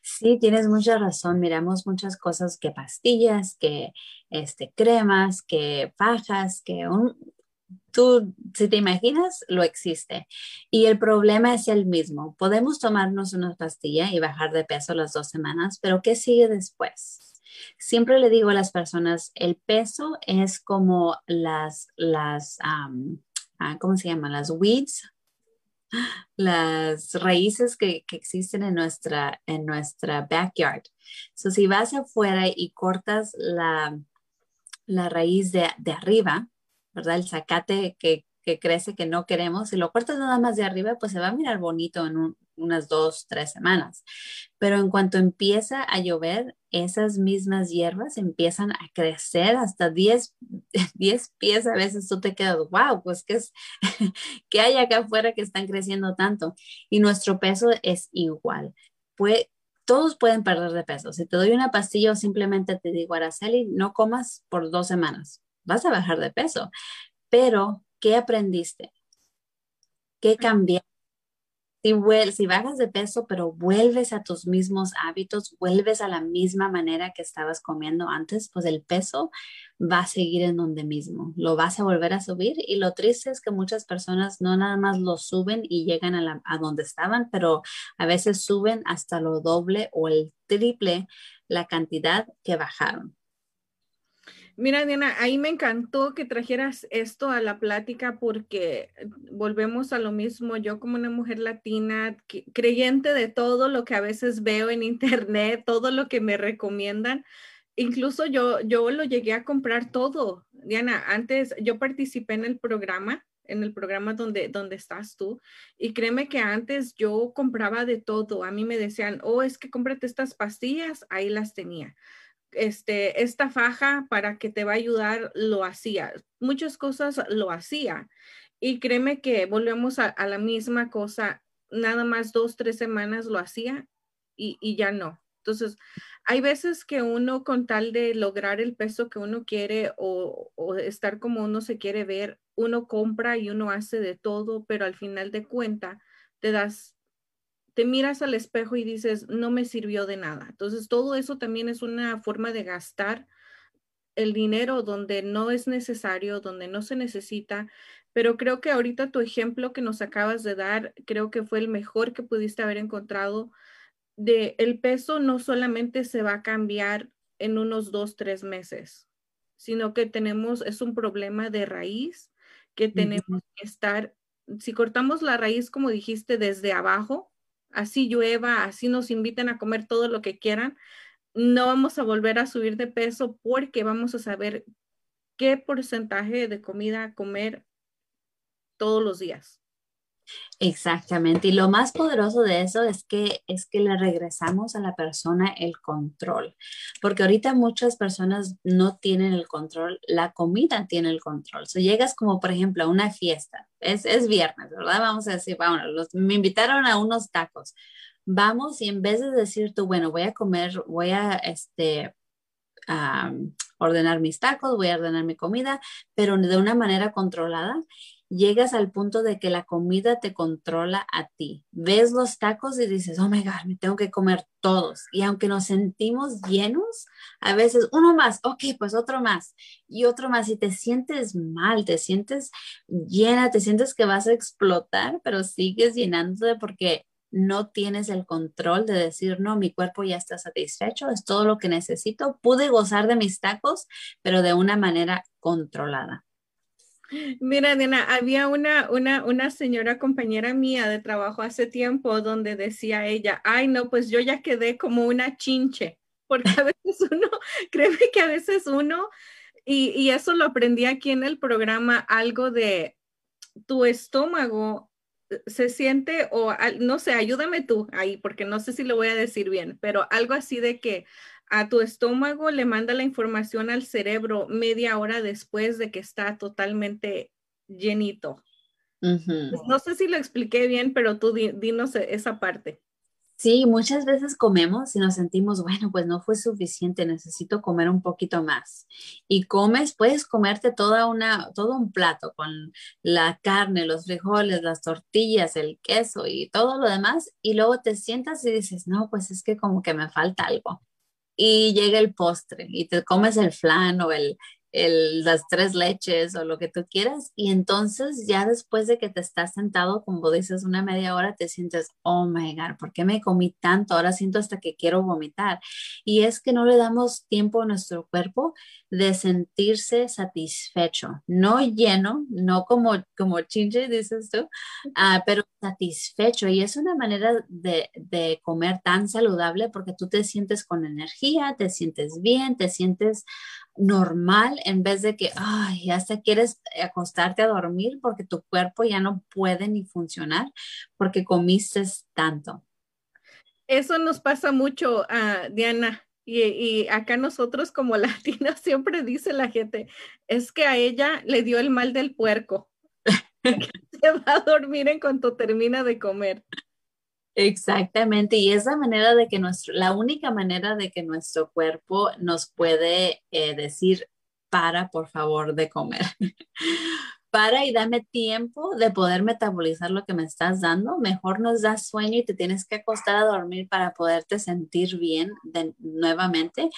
Sí, tienes mucha razón. Miramos muchas cosas que pastillas, que este, cremas, que fajas, que un, si te imaginas, lo existe. Y el problema es el mismo. Podemos tomarnos una pastilla y bajar de peso las dos semanas, pero ¿qué sigue después? Siempre le digo a las personas, el peso es como las, las, ah, ¿cómo se llaman? Las weeds, las raíces que, que, existen en nuestra, en nuestra backyard. So, si vas afuera y cortas la, la raíz de, de arriba, ¿verdad? El zacate que, crece que no queremos, si lo cortas nada más de arriba, pues se va a mirar bonito en unas dos, tres semanas. Pero en cuanto empieza a llover, esas mismas hierbas empiezan a crecer hasta 10, 10 <laughs> pies. A veces tú te quedas, wow, pues ¿qué, es, <laughs> ¿qué hay acá afuera que están creciendo tanto? Y nuestro peso es igual. Todos pueden perder de peso. Si te doy una pastilla o simplemente te digo, Araceli, no comas por dos semanas vas a bajar de peso. Pero, ¿qué aprendiste? ¿Qué cambiaste? Si, si bajas de peso, pero vuelves a tus mismos hábitos, vuelves a la misma manera que estabas comiendo antes, pues el peso va a seguir en donde mismo. Lo vas a volver a subir y lo triste es que muchas personas no nada más lo suben y llegan a, a donde estaban, pero a veces suben hasta lo doble o el triple la cantidad que bajaron. Mira, Diana, ahí me encantó que trajeras esto a la plática porque volvemos a lo mismo. Yo como una mujer latina, creyente de todo lo que a veces veo en internet, todo lo que me recomiendan, incluso yo, yo lo llegué a comprar todo. Diana, antes yo participé en el programa, en el programa donde, donde estás tú, y créeme que antes yo compraba de todo. A mí me decían, oh, es que cómprate estas pastillas, ahí las tenía este, esta faja para que te va a ayudar, lo hacía. Muchas cosas lo hacía. Y créeme que volvemos a, la misma cosa, nada más dos, tres semanas lo hacía y, y, ya no. Entonces, hay veces que uno con tal de lograr el peso que uno quiere o, o estar como uno se quiere ver, uno compra y uno hace de todo, pero al final de cuenta te das te miras al espejo y dices, no me sirvió de nada. Entonces, todo eso también es una forma de gastar el dinero donde no es necesario, donde no se necesita. Pero creo que ahorita tu ejemplo que nos acabas de dar, creo que fue el mejor que pudiste haber encontrado. De el peso no solamente se va a cambiar en unos dos, tres meses, sino que tenemos, es un problema de raíz que tenemos que estar, si cortamos la raíz, como dijiste, desde abajo, así llueva, así nos inviten a comer todo lo que quieran, no vamos a volver a subir de peso porque vamos a saber qué porcentaje de comida comer todos los días. Exactamente. Y lo más poderoso de eso es que es que le regresamos a la persona el control, porque ahorita muchas personas no tienen el control, la comida tiene el control. Si llegas como por ejemplo a una fiesta, es, es viernes, ¿verdad? Vamos a decir, bueno, me invitaron a unos tacos. Vamos y en vez de decir tú, bueno, voy a comer, voy a este ordenar mis tacos, voy a ordenar mi comida, pero de una manera controlada llegas al punto de que la comida te controla a ti. Ves los tacos y dices, oh my God, me tengo que comer todos. Y aunque nos sentimos llenos, a veces uno más, ok, pues otro más y otro más. Y te sientes mal, te sientes llena, te sientes que vas a explotar, pero sigues llenándote porque no tienes el control de decir, no, mi cuerpo ya está satisfecho, es todo lo que necesito. Pude gozar de mis tacos, pero de una manera controlada. Mira, Diana, había una, una, una señora compañera mía de trabajo hace tiempo donde decía ella, ay, no, pues yo ya quedé como una chinche, porque a veces <laughs> uno, créeme que a veces uno, y, y eso lo aprendí aquí en el programa, algo de tu estómago se siente, o no sé, ayúdame tú ahí, porque no sé si lo voy a decir bien, pero algo así de que a tu estómago le manda la información al cerebro media hora después de que está totalmente llenito. No sé si lo expliqué bien, pero tú dinos e, esa parte. Sí, muchas veces comemos y nos sentimos, bueno, pues no fue suficiente, necesito comer un poquito más. Y comes, puedes comerte toda una, todo un plato con la carne, los frijoles, las tortillas, el queso y todo lo demás, y luego te sientas y dices, no, pues es que como que me falta algo y llega el postre y te comes el flan o el, las tres leches o lo que tú quieras y entonces ya después de que te estás sentado, como dices, una media hora, te sientes, oh my God, ¿por qué me comí tanto? Ahora siento hasta que quiero vomitar. Y es que no le damos tiempo a nuestro cuerpo de sentirse satisfecho, no lleno, no como, como chinche, dices tú, uh, pero satisfecho. Y es una manera de, de comer tan saludable porque tú te sientes con energía, te sientes bien, te sientes normal en vez de que, ay, hasta quieres acostarte a dormir porque tu cuerpo ya no puede ni funcionar porque comiste tanto. Eso nos pasa mucho, uh, Diana. Y, y, acá nosotros como <laughs> latinos siempre dice la gente, es que a ella le dio el mal del puerco. <laughs> <laughs> Se va a dormir en cuanto termina de comer. Exactamente, y esa manera de que nuestro, la única manera de que nuestro cuerpo nos puede eh, decir, para por favor de comer, <laughs> para y dame tiempo de poder metabolizar lo que me estás dando, mejor nos da sueño y te tienes que acostar a dormir para poderte sentir bien de, nuevamente.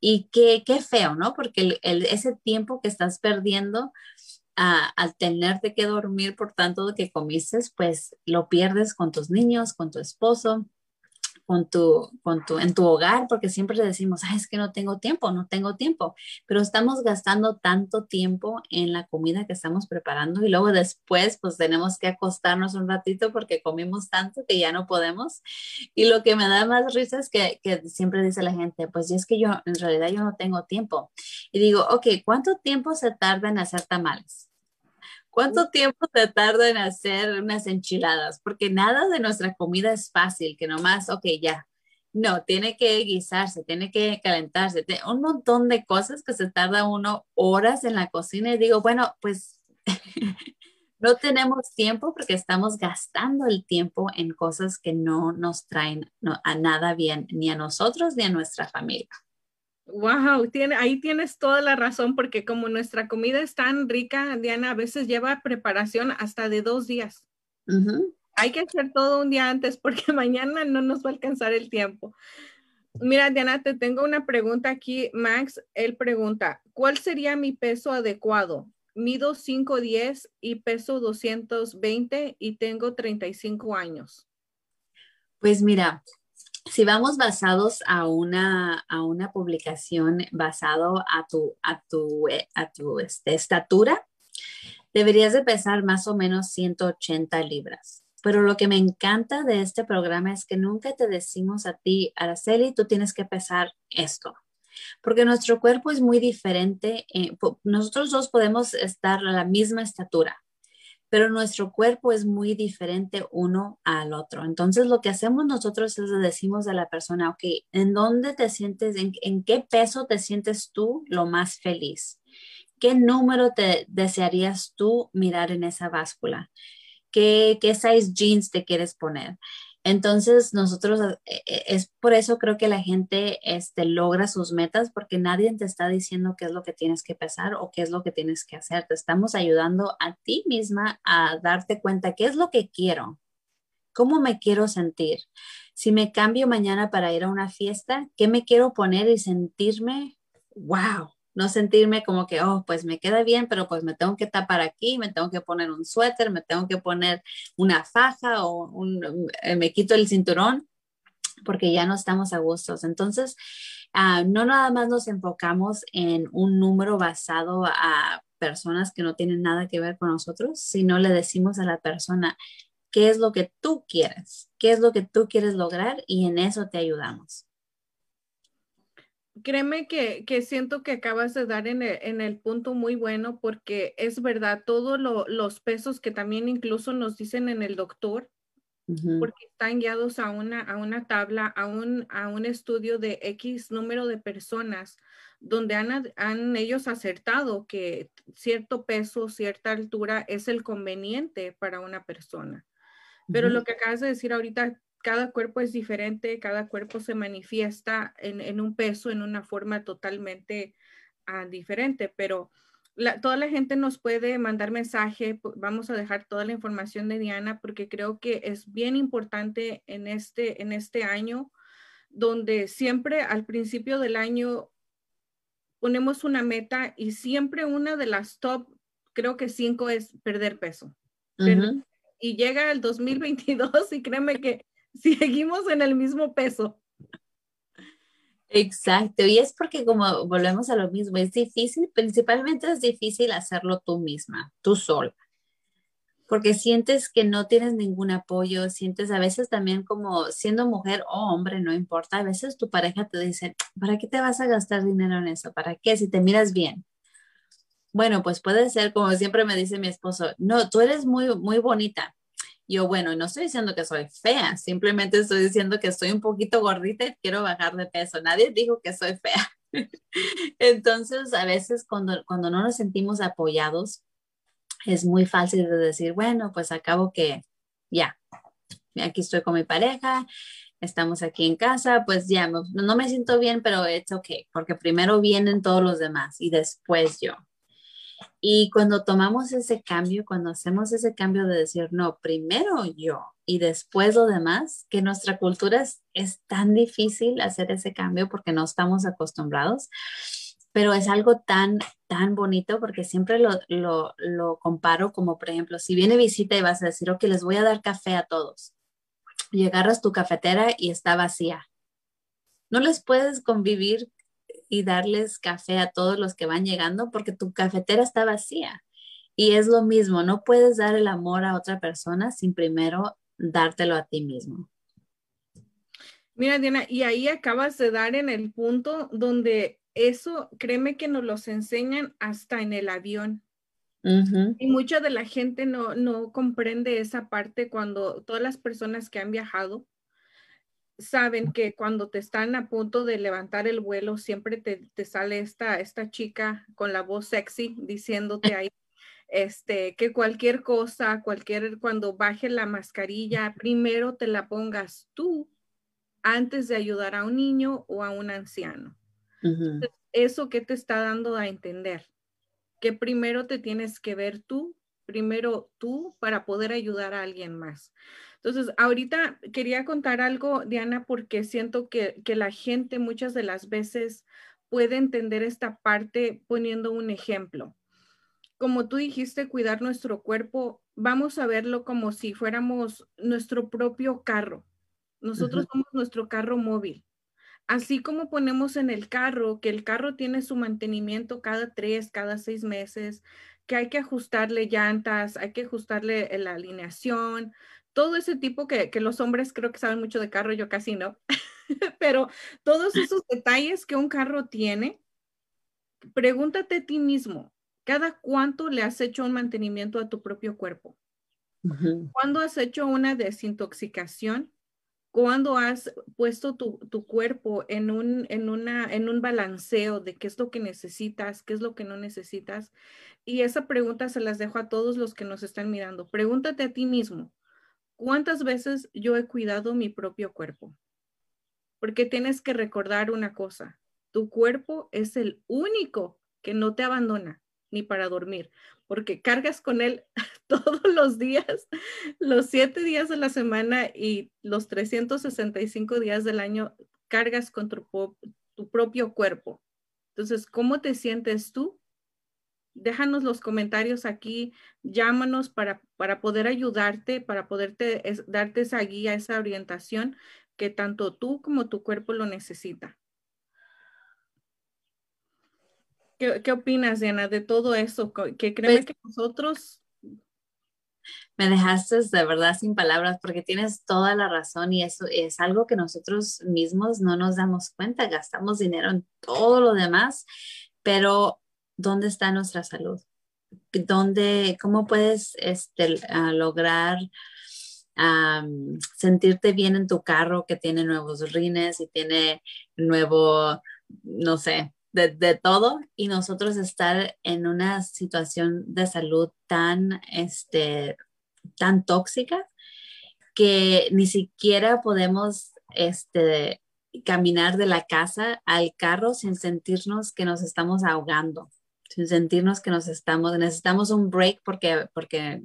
Y qué, qué feo, ¿no? Porque el, ese tiempo que estás perdiendo al tenerte que dormir por tanto que comiste, pues lo pierdes con tus niños, con tu esposo, con tu, con tu, en tu hogar, porque siempre le decimos, es que no tengo tiempo, no tengo tiempo, pero estamos gastando tanto tiempo en la comida que estamos preparando y luego después pues tenemos que acostarnos un ratito porque comimos tanto que ya no podemos. Y lo que me da más risa es que, que siempre dice la gente, pues es que yo en realidad yo no tengo tiempo. Y digo, ok, ¿cuánto tiempo se tarda en hacer tamales? ¿Cuánto tiempo te tarda en hacer unas enchiladas? Porque nada de nuestra comida es fácil, que nomás, ok, ya. No, tiene que guisarse, tiene que calentarse, un montón de cosas que se tarda uno horas en la cocina y digo, bueno, pues <laughs> no tenemos tiempo porque estamos gastando el tiempo en cosas que no nos traen a nada bien, ni a nosotros ni a nuestra familia. Wow, tiene, ahí tienes toda la razón, porque como nuestra comida es tan rica, Diana, a veces lleva preparación hasta de dos días. Hay que hacer todo un día antes <laughs> porque mañana no nos va a alcanzar el tiempo. Mira, Diana, te tengo una pregunta aquí. Max, él pregunta, ¿cuál sería mi peso adecuado? Mido 5'10 y peso 220 y tengo 35 años. Pues mira, si vamos basados a una, a una publicación basado a tu, a tu, eh, a tu este, estatura, deberías de pesar más o menos 180 libras. Pero lo que me encanta de este programa es que nunca te decimos a ti, Araceli, tú tienes que pesar esto. Porque nuestro cuerpo es muy diferente. Eh, nosotros dos podemos estar a la misma estatura, pero nuestro cuerpo es muy diferente uno al otro. Entonces, lo que hacemos nosotros es decimos a la persona, ok, ¿en dónde te sientes, en, qué peso te sientes tú lo más feliz? ¿Qué número te desearías tú mirar en esa báscula? ¿Qué, qué size jeans te quieres poner? Entonces, nosotros, eh, eh, es por eso creo que la gente este, logra sus metas, porque nadie te está diciendo qué es lo que tienes que pesar o qué es lo que tienes que hacer. Te estamos ayudando a ti misma a darte cuenta qué es lo que quiero, cómo me quiero sentir. Si me cambio mañana para ir a una fiesta, ¿qué me quiero poner y sentirme? ¡Wow! No sentirme como que, oh, pues me queda bien, pero pues me tengo que tapar aquí, me tengo que poner un suéter, me tengo que poner una faja o un, eh, me quito el cinturón porque ya no estamos a gustos. Entonces, ah, no nada más nos enfocamos en un número basado a personas que no tienen nada que ver con nosotros, sino le decimos a la persona, ¿qué es lo que tú quieres? ¿Qué es lo que tú quieres lograr? Y en eso te ayudamos créeme que, siento que acabas de dar en el, punto muy bueno porque es verdad, todos los pesos que también incluso nos dicen en el doctor, porque están guiados a una, a una tabla, a un, a un estudio de X número de personas donde han, han ellos acertado que cierto peso, cierta altura es el conveniente para una persona. Pero lo que acabas de decir ahorita cada cuerpo es diferente, cada cuerpo se manifiesta en, un peso, en una forma totalmente ah, diferente, pero toda la gente nos puede mandar mensaje, vamos a dejar toda la información de Diana porque creo que es bien importante en este, en este año, donde siempre al principio del año ponemos una meta y siempre una de las top, creo que cinco es perder peso. Y llega el 2022 y créeme que <laughs> seguimos en el mismo peso. Exacto, y es porque como volvemos a lo mismo, es difícil, principalmente es difícil hacerlo tú misma, tú sola, porque sientes que no tienes ningún apoyo, sientes a veces también como siendo mujer o hombre, no importa, a veces tu pareja te dice, ¿para qué te vas a gastar dinero en eso? ¿Para qué? Si te miras bien. Bueno, pues puede ser como siempre me dice mi esposo, no, tú eres muy, muy bonita, yo, bueno, no estoy diciendo que soy fea, simplemente estoy diciendo que estoy un poquito gordita y quiero bajar de peso. Nadie dijo que soy fea. <laughs> Entonces, a veces cuando, cuando no nos sentimos apoyados, es muy fácil de decir, bueno, pues acabo que ya, aquí estoy con mi pareja, estamos aquí en casa, pues ya, no, no me siento bien, pero es ok, porque primero vienen todos los demás y después yo. Y cuando tomamos ese cambio, cuando hacemos ese cambio de decir, no, primero yo y después lo demás, que nuestra cultura es, tan difícil hacer ese cambio porque no estamos acostumbrados, pero es algo tan, tan bonito porque siempre lo, lo, comparo como, por ejemplo, si viene visita y vas a decir, ok, les voy a dar café a todos y agarras tu cafetera y está vacía. No les puedes convivir y darles café a todos los que van llegando porque tu cafetera está vacía. Y es lo mismo, no puedes dar el amor a otra persona sin primero dártelo a ti mismo. Mira, Diana, y ahí acabas de dar en el punto donde eso, créeme que nos los enseñan hasta en el avión. Y mucha de la gente no, no comprende esa parte cuando todas las personas que han viajado, saben que cuando te están a punto de levantar el vuelo, siempre te, sale esta, esta chica con la voz sexy diciéndote ahí este, que cualquier cosa, cualquier, cuando baje la mascarilla, primero te la pongas tú antes de ayudar a un niño o a un anciano. Eso que te está dando a entender, que primero te tienes que ver tú, primero tú para poder ayudar a alguien más. Entonces, ahorita quería contar algo, Diana, porque siento que, la gente muchas de las veces puede entender esta parte poniendo un ejemplo. Como tú dijiste, cuidar nuestro cuerpo, vamos a verlo como si fuéramos nuestro propio carro. Nosotros somos nuestro carro móvil. Así como ponemos en el carro, que el carro tiene su mantenimiento cada tres, cada seis meses, que hay que ajustarle llantas, hay que ajustarle la alineación, todo ese tipo que, los hombres creo que saben mucho de carro, yo casi no, <laughs> pero todos esos detalles que un carro tiene, pregúntate a ti mismo, ¿Cada cuánto le has hecho un mantenimiento a tu propio cuerpo? ¿Cuándo has hecho una desintoxicación? ¿Cuándo has puesto tu, cuerpo en un, en, una, en un balanceo de qué es lo que necesitas, qué es lo que no necesitas? Y esa pregunta se las dejo a todos los que nos están mirando. Pregúntate a ti mismo, ¿cuántas veces yo he cuidado mi propio cuerpo? Porque tienes que recordar una cosa, tu cuerpo es el único que no te abandona ni para dormir, porque cargas con él <laughs> todos los días, los siete días de la semana y los 365 días del año, cargas con tu, propio cuerpo. Entonces, ¿cómo te sientes tú? Déjanos los comentarios aquí, llámanos para, para poder ayudarte, para poderte darte esa guía, esa orientación que tanto tú como tu cuerpo lo necesita. ¿Qué, opinas, Diana, de todo eso? Que crees pues que nosotros... Me dejaste de verdad sin palabras porque tienes toda la razón y eso es algo que nosotros mismos no nos damos cuenta. Gastamos dinero en todo lo demás, pero ¿dónde está nuestra salud? ¿Dónde, ¿Cómo puedes este, lograr sentirte bien en tu carro que tiene nuevos rines y tiene nuevo, no sé, de, todo y nosotros estar en una situación de salud tan, este, tan tóxica que ni siquiera podemos este, caminar de la casa al carro sin sentirnos que nos estamos ahogando, sentirnos que nos estamos, necesitamos un break porque, porque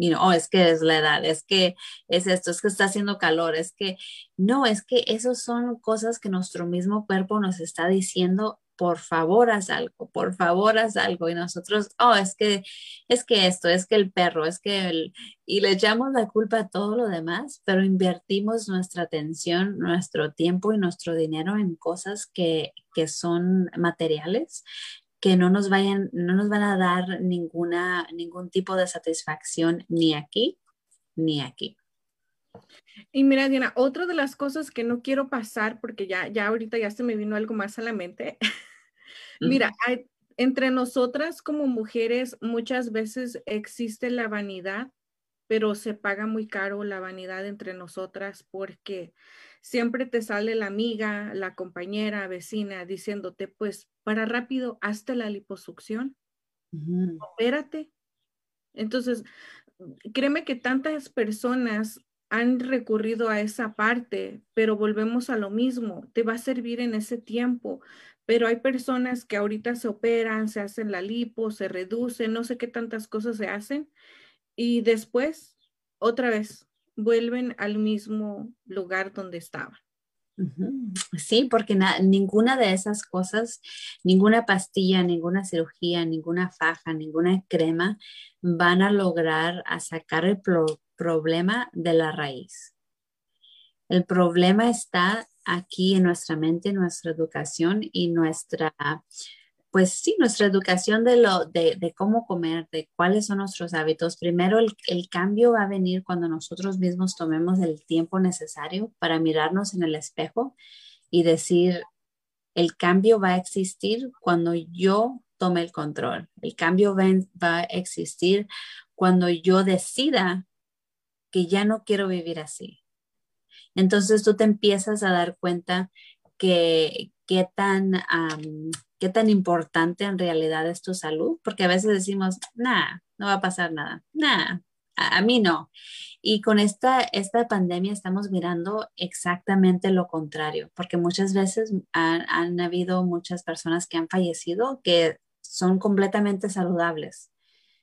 you know, oh, es que es la edad, es que es esto, es que está haciendo calor, es que no, es que esas son cosas que nuestro mismo cuerpo nos está diciendo, por favor haz algo, por favor haz algo. Y nosotros, oh, es que, es que esto, es que el perro, es que el, y le echamos la culpa a todo lo demás, pero invertimos nuestra atención, nuestro tiempo y nuestro dinero en cosas que, que son materiales que no nos vayan, no nos van a dar ninguna, ningún tipo de satisfacción ni aquí ni aquí. Y mira, Diana, otra de las cosas que no quiero pasar, porque ya, ya ahorita ya se me vino algo más a la mente. <laughs> mira, entre nosotras como mujeres muchas veces existe la vanidad, pero se paga muy caro la vanidad entre nosotras porque siempre te sale la amiga, la compañera, vecina diciéndote, pues para rápido, hazte la liposucción, opérate. Entonces, créeme que tantas personas han recurrido a esa parte, pero volvemos a lo mismo, te va a servir en ese tiempo, pero hay personas que ahorita se operan, se hacen la lipo, se reducen, no sé qué tantas cosas se hacen, y después, otra vez, vuelven al mismo lugar donde estaban. Sí, porque ninguna de esas cosas, ninguna pastilla, ninguna cirugía, ninguna faja, ninguna crema van a lograr a sacar el problema de la raíz. El problema está aquí en nuestra mente, nuestra educación y nuestra pues sí, nuestra educación de, lo, de, cómo comer, de cuáles son nuestros hábitos. Primero, el, cambio va a venir cuando nosotros mismos tomemos el tiempo necesario para mirarnos en el espejo y decir, el cambio va a existir cuando yo tome el control. El cambio va, va a existir cuando yo decida que ya no quiero vivir así. Entonces tú te empiezas a dar cuenta que qué tan qué tan importante en realidad es tu salud, porque a veces decimos, nada, no va a pasar nada, nada, a, mí no. Y con esta, esta pandemia estamos mirando exactamente lo contrario, porque muchas veces han habido muchas personas que han fallecido que son completamente saludables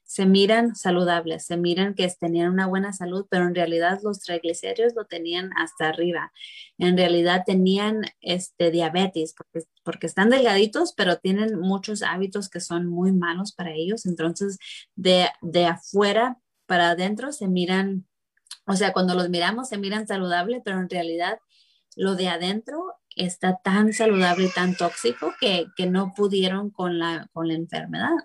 se miran saludables, se miran que tenían una buena salud, pero en realidad los triglicéridos lo tenían hasta arriba. En realidad tenían este, diabetes porque, porque están delgaditos, pero tienen muchos hábitos que son muy malos para ellos. Entonces, de, de afuera para adentro se miran, o sea, cuando los miramos se miran saludables, pero en realidad lo de adentro está tan saludable y tan tóxico que, que no pudieron con la, con la enfermedad.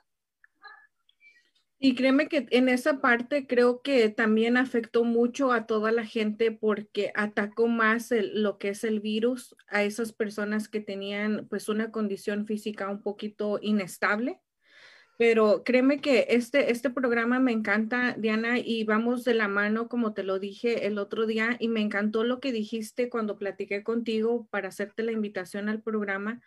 Y créeme que en esa parte creo que también afectó mucho a toda la gente porque atacó más lo que es el virus a esas personas que tenían pues una condición física un poquito inestable. Pero créeme que este, este programa me encanta, Diana, y vamos de la mano, como te lo dije el otro día, y me encantó lo que dijiste cuando platiqué contigo para hacerte la invitación al programa.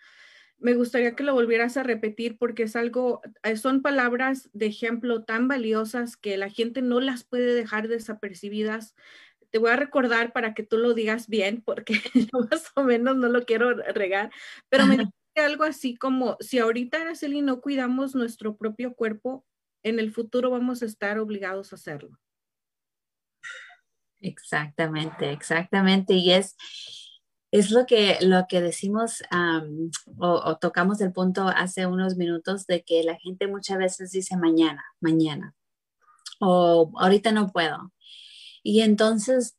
Me gustaría que lo volvieras a repetir porque es algo, eh, son palabras de ejemplo tan valiosas que la gente no las puede dejar desapercibidas. Te voy a recordar para que tú lo digas bien porque <laughs> más o menos no lo quiero regar, pero me algo así como, si ahorita, Araceli, no cuidamos nuestro propio cuerpo, en el futuro vamos a estar obligados a hacerlo. Exactamente, exactamente. Y es, es lo que, lo que decimos o, tocamos el punto hace unos minutos de que la gente muchas veces dice mañana, mañana, o ahorita no puedo. Y entonces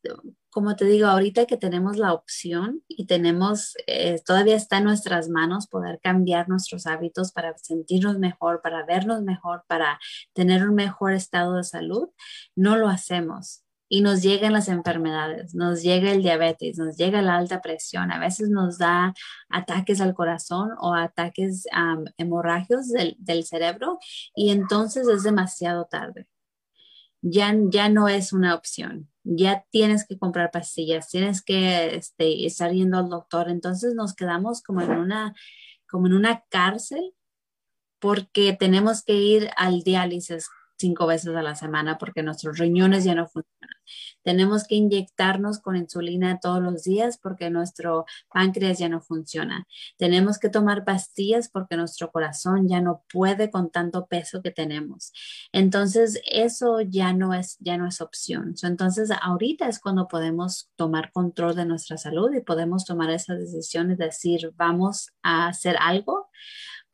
como te digo, ahorita que tenemos la opción y tenemos, eh, todavía está en nuestras manos poder cambiar nuestros hábitos para sentirnos mejor, para vernos mejor, para tener un mejor estado de salud, no lo hacemos. Y nos llegan las enfermedades, nos llega el diabetes, nos llega la alta presión, a veces nos da ataques al corazón o ataques hemorragios del, del cerebro y entonces es demasiado tarde. Ya, ya no es una opción ya tienes que comprar pastillas, tienes que este, estar yendo al doctor. Entonces nos quedamos como en una, como en una cárcel porque tenemos que ir al diálisis cinco veces a la semana porque nuestros riñones ya no funcionan. Tenemos que inyectarnos con insulina todos los días porque nuestro páncreas ya no funciona. Tenemos que tomar pastillas porque nuestro corazón ya no puede con tanto peso que tenemos. Entonces, eso ya no es, ya no es opción. entonces, ahorita es cuando podemos tomar control de nuestra salud y podemos tomar esas decisiones, decir, vamos a hacer algo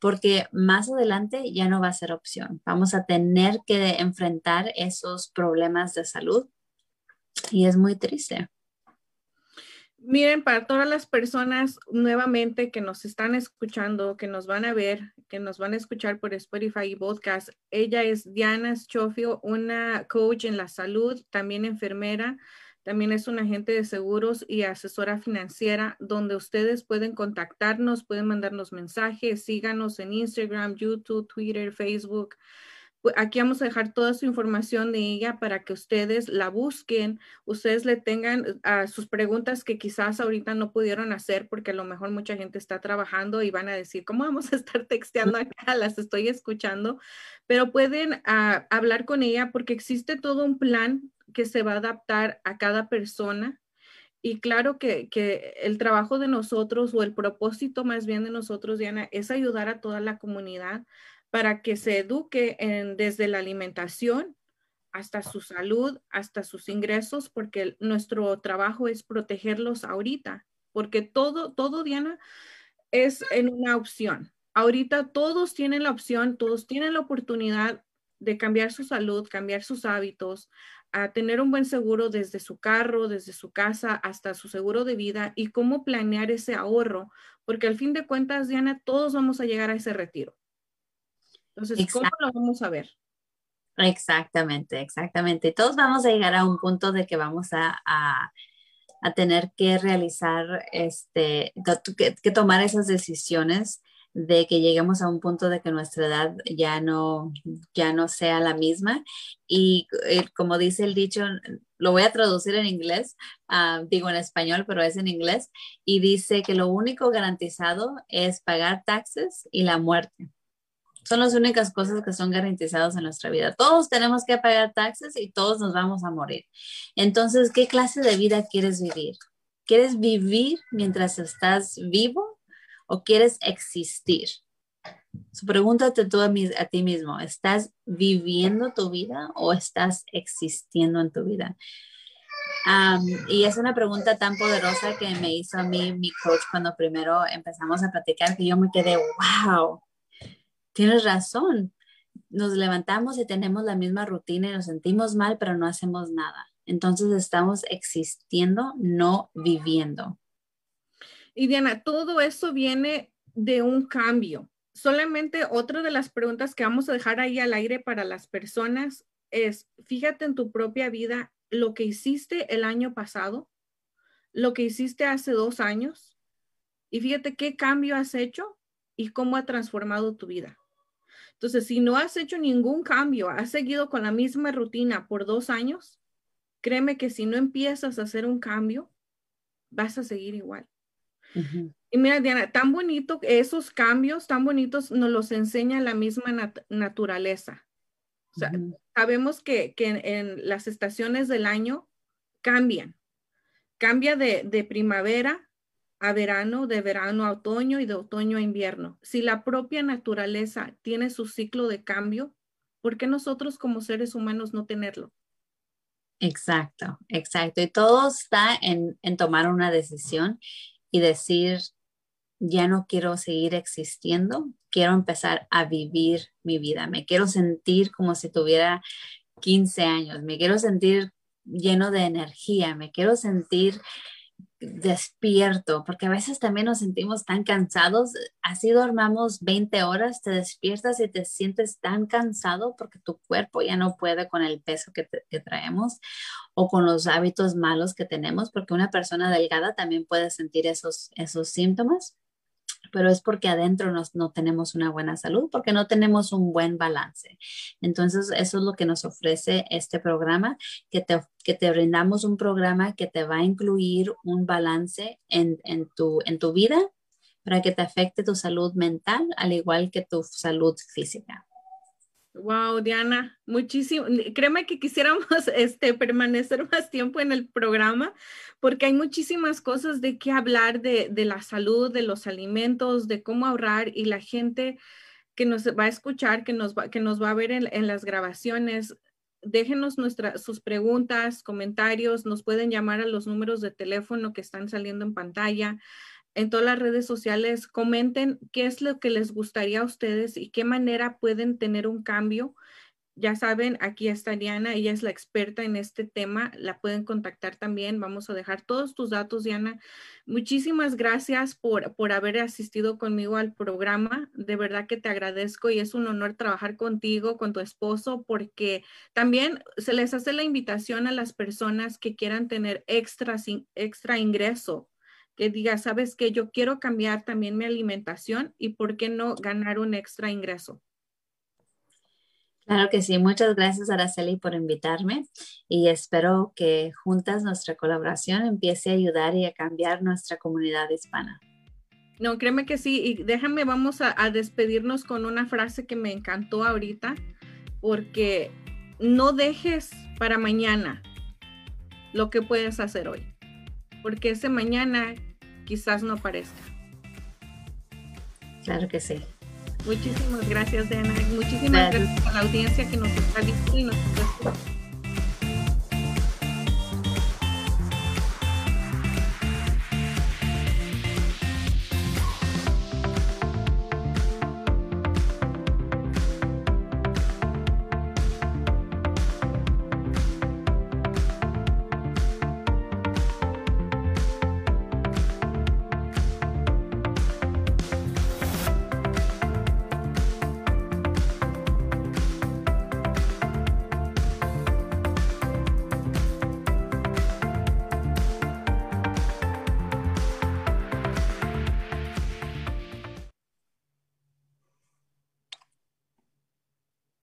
porque más adelante ya no va a ser opción. Vamos a tener que enfrentar esos problemas de salud y es muy triste. Miren, para todas las personas nuevamente que nos están escuchando, que nos van a ver, que nos van a escuchar por Spotify y podcast, ella es Diana Schofio, una coach en la salud, también enfermera, también es un agente de seguros y asesora financiera donde ustedes pueden contactarnos, pueden mandarnos mensajes, síganos en Instagram, YouTube, Twitter, Facebook. Aquí vamos a dejar toda su información de ella para que ustedes la busquen, ustedes le tengan sus preguntas que quizás ahorita no pudieron hacer porque a lo mejor mucha gente está trabajando y van a decir, ¿cómo vamos a estar texteando acá? Las estoy escuchando, pero pueden hablar con ella porque existe todo un plan que se va a adaptar a cada persona. Y claro que, el trabajo de nosotros o el propósito más bien de nosotros, Diana, es ayudar a toda la comunidad para que se eduque en, desde la alimentación hasta su salud, hasta sus ingresos, porque nuestro trabajo es protegerlos ahorita, porque todo, todo, Diana, es en una opción. Ahorita todos tienen la opción, todos tienen la oportunidad de cambiar su salud, cambiar sus hábitos, a tener un buen seguro desde su carro, desde su casa hasta su seguro de vida y cómo planear ese ahorro, porque al fin de cuentas, Diana, todos vamos a llegar a ese retiro. Entonces, ¿cómo lo vamos a ver? Exactamente, exactamente. Todos vamos a llegar a un punto de que vamos a, tener que realizar, este, que tomar esas decisiones de que lleguemos a un punto de que nuestra edad ya no, ya no sea la misma. Y eh, como dice el dicho, lo voy a traducir en inglés, ah, digo en español, pero es en inglés, y dice que lo único garantizado es pagar taxes y la muerte. Son las únicas cosas que son garantizadas en nuestra vida. Todos tenemos que pagar taxes y todos nos vamos a morir. Entonces, ¿qué clase de vida quieres vivir? ¿Quieres vivir mientras estás vivo o quieres existir? So, pregúntate tú a, a, ti mismo, ¿estás viviendo tu vida o estás existiendo en tu vida? y es una pregunta tan poderosa que me hizo a mí mi coach cuando primero empezamos a platicar que yo me quedé, wow, tienes razón. Nos levantamos y tenemos la misma rutina y nos sentimos mal, pero no hacemos nada. Entonces estamos existiendo, no viviendo. Y Diana, todo eso viene de un cambio. Solamente otra de las preguntas que vamos a dejar ahí al aire para las personas es, fíjate en tu propia vida lo que hiciste el año pasado, lo que hiciste hace dos años, y fíjate qué cambio has hecho y cómo ha transformado tu vida. Entonces, si no has hecho ningún cambio, has seguido con la misma rutina por dos años, créeme que si no empiezas a hacer un cambio, vas a seguir igual. Y mira, Diana, tan bonito, esos cambios tan bonitos nos los enseña la misma naturaleza. Sabemos que, en, las estaciones del año cambian. Cambia de, de primavera a verano, de verano a otoño y de otoño a invierno. Si la propia naturaleza tiene su ciclo de cambio, ¿por qué nosotros como seres humanos no tenerlo? Exacto, exacto. Y todo está en, en tomar una decisión y decir, ya no quiero seguir existiendo, quiero empezar a vivir mi vida, me quiero sentir como si tuviera 15 años, me quiero sentir lleno de energía, me quiero sentir despierto, porque a veces también nos sentimos tan cansados, así dormamos 20 horas, te despiertas y te sientes tan cansado porque tu cuerpo ya no puede con el peso que, que, traemos o con los hábitos malos que tenemos, porque una persona delgada también puede sentir esos, esos síntomas pero es porque adentro no tenemos una buena salud, porque no tenemos un buen balance. Entonces, eso es lo que nos ofrece este programa, que te, que te brindamos un programa que te va a incluir un balance en, en, tu, en tu vida para que te afecte tu salud mental, al igual que tu salud física. Wow, Diana, muchísimo. Créeme que quisiéramos <laughs> este, permanecer más tiempo en el programa porque hay muchísimas cosas de qué hablar de, la salud, de los alimentos, de cómo ahorrar y la gente que nos va a escuchar, que nos va, que nos va a ver en, las grabaciones, déjenos nuestras sus preguntas, comentarios, nos pueden llamar a los números de teléfono que están saliendo en pantalla en todas las redes sociales, comenten qué es lo que les gustaría a ustedes y qué manera pueden tener un cambio. Ya saben, aquí está Diana, ella es la experta en este tema, la pueden contactar también. Vamos a dejar todos tus datos, Diana. Muchísimas gracias por, por haber asistido conmigo al programa. De verdad que te agradezco y es un honor trabajar contigo, con tu esposo, porque también se les hace la invitación a las personas que quieran tener extra, extra ingreso que diga, sabes que yo quiero cambiar también mi alimentación y por qué no ganar un extra ingreso. Claro que sí, muchas gracias Araceli por invitarme y espero que juntas nuestra colaboración empiece a ayudar y a cambiar nuestra comunidad hispana. No, créeme que sí, y déjame, vamos a, a despedirnos con una frase que me encantó ahorita, porque no dejes para mañana lo que puedes hacer hoy porque ese mañana quizás no aparezca. Claro que sí. Muchísimas gracias, Diana. Muchísimas gracias, a la audiencia que nos está viendo y nos está escuchando.